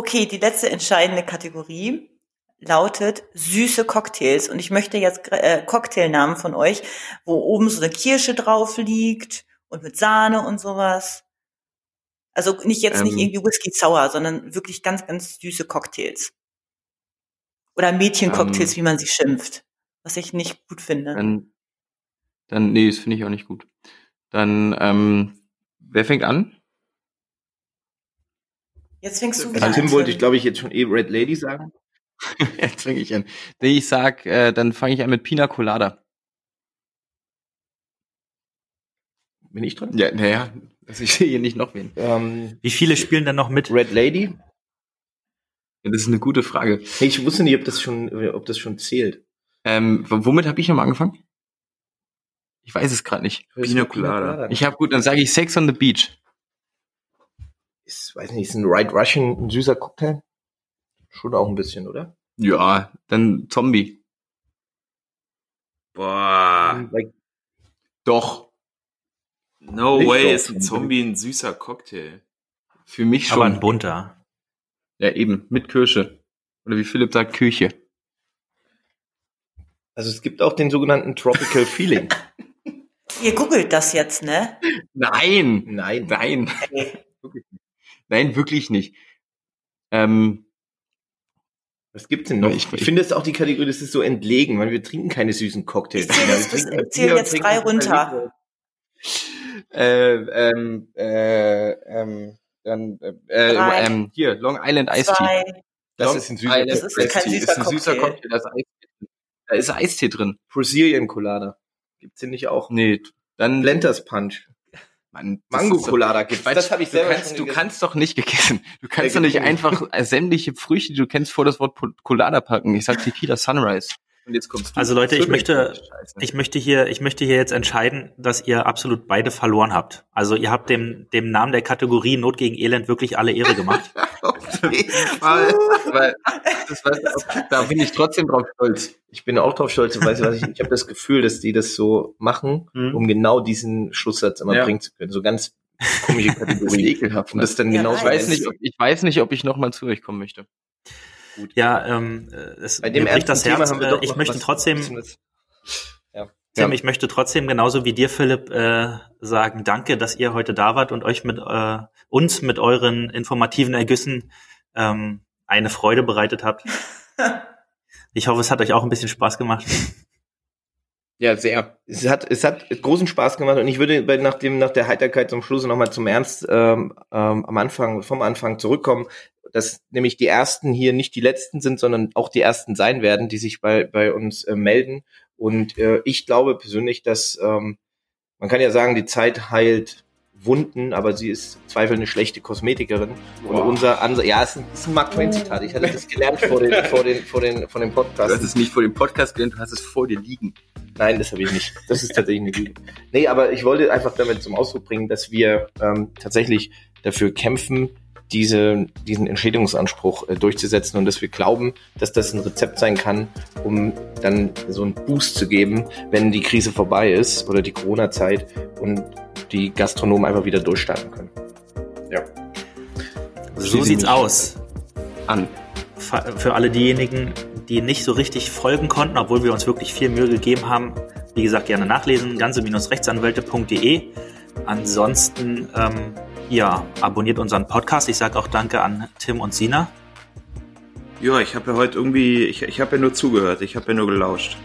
Okay, die letzte entscheidende Kategorie lautet süße Cocktails. Und ich möchte jetzt äh, Cocktailnamen von euch, wo oben so eine Kirsche drauf liegt und mit Sahne und sowas. Also nicht jetzt ähm, nicht irgendwie Whisky Sour, sondern wirklich ganz, ganz süße Cocktails. Oder Mädchencocktails, ähm, wie man sie schimpft. Was ich nicht gut finde. Dann, dann nee, das finde ich auch nicht gut. Dann, ähm, wer fängt an? Jetzt fängst du wieder an. Tim wollte ich, glaube ich, jetzt schon eh Red Lady sagen. jetzt fange ich an. Nee, ich sag, äh, dann fange ich an mit Pina Colada. Bin ich dran? Ja, naja, also ich sehe hier nicht noch wen. Ähm, Wie viele spielen denn noch mit? Red Lady? Ja, das ist eine gute Frage. Ich wusste nicht, ob das schon, ob das schon zählt. Ähm, womit habe ich nochmal angefangen? Ich weiß es gerade nicht. Pina Colada. Ich habe gut, dann sage ich Sex on the Beach. Ist, weiß nicht, ist ein White Russian ein süßer Cocktail? Schon auch ein bisschen, oder? Ja, dann Zombie. Boah. Like, doch. No Nicht way ist ein Zombie ein süßer Cocktail. Für mich schon. Aber ein bunter. Ja, eben, mit Kirsche. Oder wie Philipp sagt, Küche. Also es gibt auch den sogenannten Tropical Feeling. Ihr googelt das jetzt, ne? Nein, nein, nein. Nein, wirklich nicht. Ähm, was gibt's denn noch? Ich, ich finde es auch die Kategorie, das ist so entlegen, weil wir trinken keine süßen Cocktails. Ich zähle jetzt, ich zähl jetzt drei runter. Äh, ähm, äh, ähm, dann, äh, äh, ähm, hier, Long Island Ice Tea. Das Long ist ein süßer, das ist kein süßer, ist ein süßer Cocktail. Da ist, Eistee, da ist Eistee drin. Brazilian Colada. Gibt's den nicht auch? Nee. Dann Blenders Punch. Mann, Mango Colada gibt Das habe ich selber du kannst, du kannst doch nicht gegessen. Du kannst doch nicht einfach sämtliche Früchte, die du kennst, vor das Wort Colada packen. Ich sag Tequila Sunrise. Und jetzt kommst du. Also Leute, ich möchte, ich möchte hier, ich möchte hier jetzt entscheiden, dass ihr absolut beide verloren habt. Also ihr habt dem, dem Namen der Kategorie Not gegen Elend wirklich alle Ehre gemacht. Auf jeden Fall. Weil, das war, da bin ich trotzdem drauf stolz. Ich bin auch drauf stolz, weil ich, ich habe das Gefühl, dass die das so machen, mhm. um genau diesen Schlusssatz immer ja. bringen zu können. So ganz komische Kategorie. ekelhaft. Und das dann ja, genau ich weiß nicht, ob, ich weiß nicht, ob ich nochmal zu euch kommen möchte. Gut. Ja, ähm, es Bei dem bricht das Herz. Äh, ich möchte trotzdem, ja. Tim, ja. ich möchte trotzdem genauso wie dir, Philipp, äh, sagen, danke, dass ihr heute da wart und euch mit äh, uns mit euren informativen Ergüssen ähm, eine Freude bereitet habt. ich hoffe, es hat euch auch ein bisschen Spaß gemacht. Ja, sehr. Es hat, es hat großen Spaß gemacht und ich würde bei, nach, dem, nach der Heiterkeit zum Schluss nochmal zum Ernst ähm, ähm, am Anfang, vom Anfang zurückkommen, dass nämlich die ersten hier nicht die letzten sind, sondern auch die ersten sein werden, die sich bei, bei uns äh, melden. Und äh, ich glaube persönlich, dass ähm, man kann ja sagen, die Zeit heilt Wunden, aber sie ist zweifel eine schlechte Kosmetikerin. Wow. Und unser Ansatz, ja, es ist ein, Mark Twain Zitat. Ich hatte das gelernt vor den, vor den, vor den, vor dem Podcast. Du hast es nicht vor dem Podcast gelernt, du hast es vor dir liegen. Nein, das habe ich nicht. Das ist tatsächlich eine Lüge. Nee, aber ich wollte einfach damit zum Ausdruck bringen, dass wir ähm, tatsächlich dafür kämpfen, diese, diesen Entschädigungsanspruch äh, durchzusetzen und dass wir glauben, dass das ein Rezept sein kann, um dann so einen Boost zu geben, wenn die Krise vorbei ist oder die Corona-Zeit und die Gastronomen einfach wieder durchstarten können. Ja. So sieht's aus. An. Für alle diejenigen, die nicht so richtig folgen konnten, obwohl wir uns wirklich viel Mühe gegeben haben, wie gesagt, gerne nachlesen, ganze-rechtsanwälte.de. Ansonsten, ähm, ja, abonniert unseren Podcast. Ich sage auch Danke an Tim und Sina. Ja, ich habe ja heute irgendwie, ich, ich habe ja nur zugehört, ich habe ja nur gelauscht.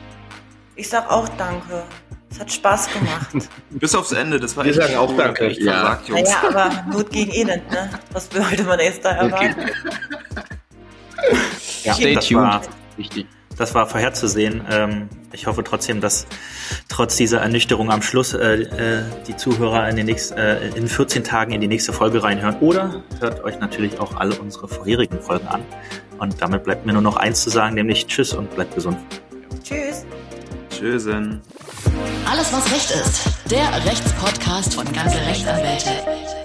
Ich sag auch Danke. Es hat Spaß gemacht. Bis aufs Ende, das war Wir sagen auch Danke. Ja. Versagt, Jungs. Naja, aber Not gegen Elend, ne? Was wollte man jetzt da erwarten? ja, stay tuned. Wichtig. Das war vorherzusehen. Ähm, ich hoffe trotzdem, dass trotz dieser Ernüchterung am Schluss äh, äh, die Zuhörer in, den nächsten, äh, in 14 Tagen in die nächste Folge reinhören. Oder hört euch natürlich auch alle unsere vorherigen Folgen an. Und damit bleibt mir nur noch eins zu sagen, nämlich Tschüss und bleibt gesund. Tschüss. Tschüssen. Alles, was Recht ist. Der Rechtspodcast von ganze Rechtsanwälte.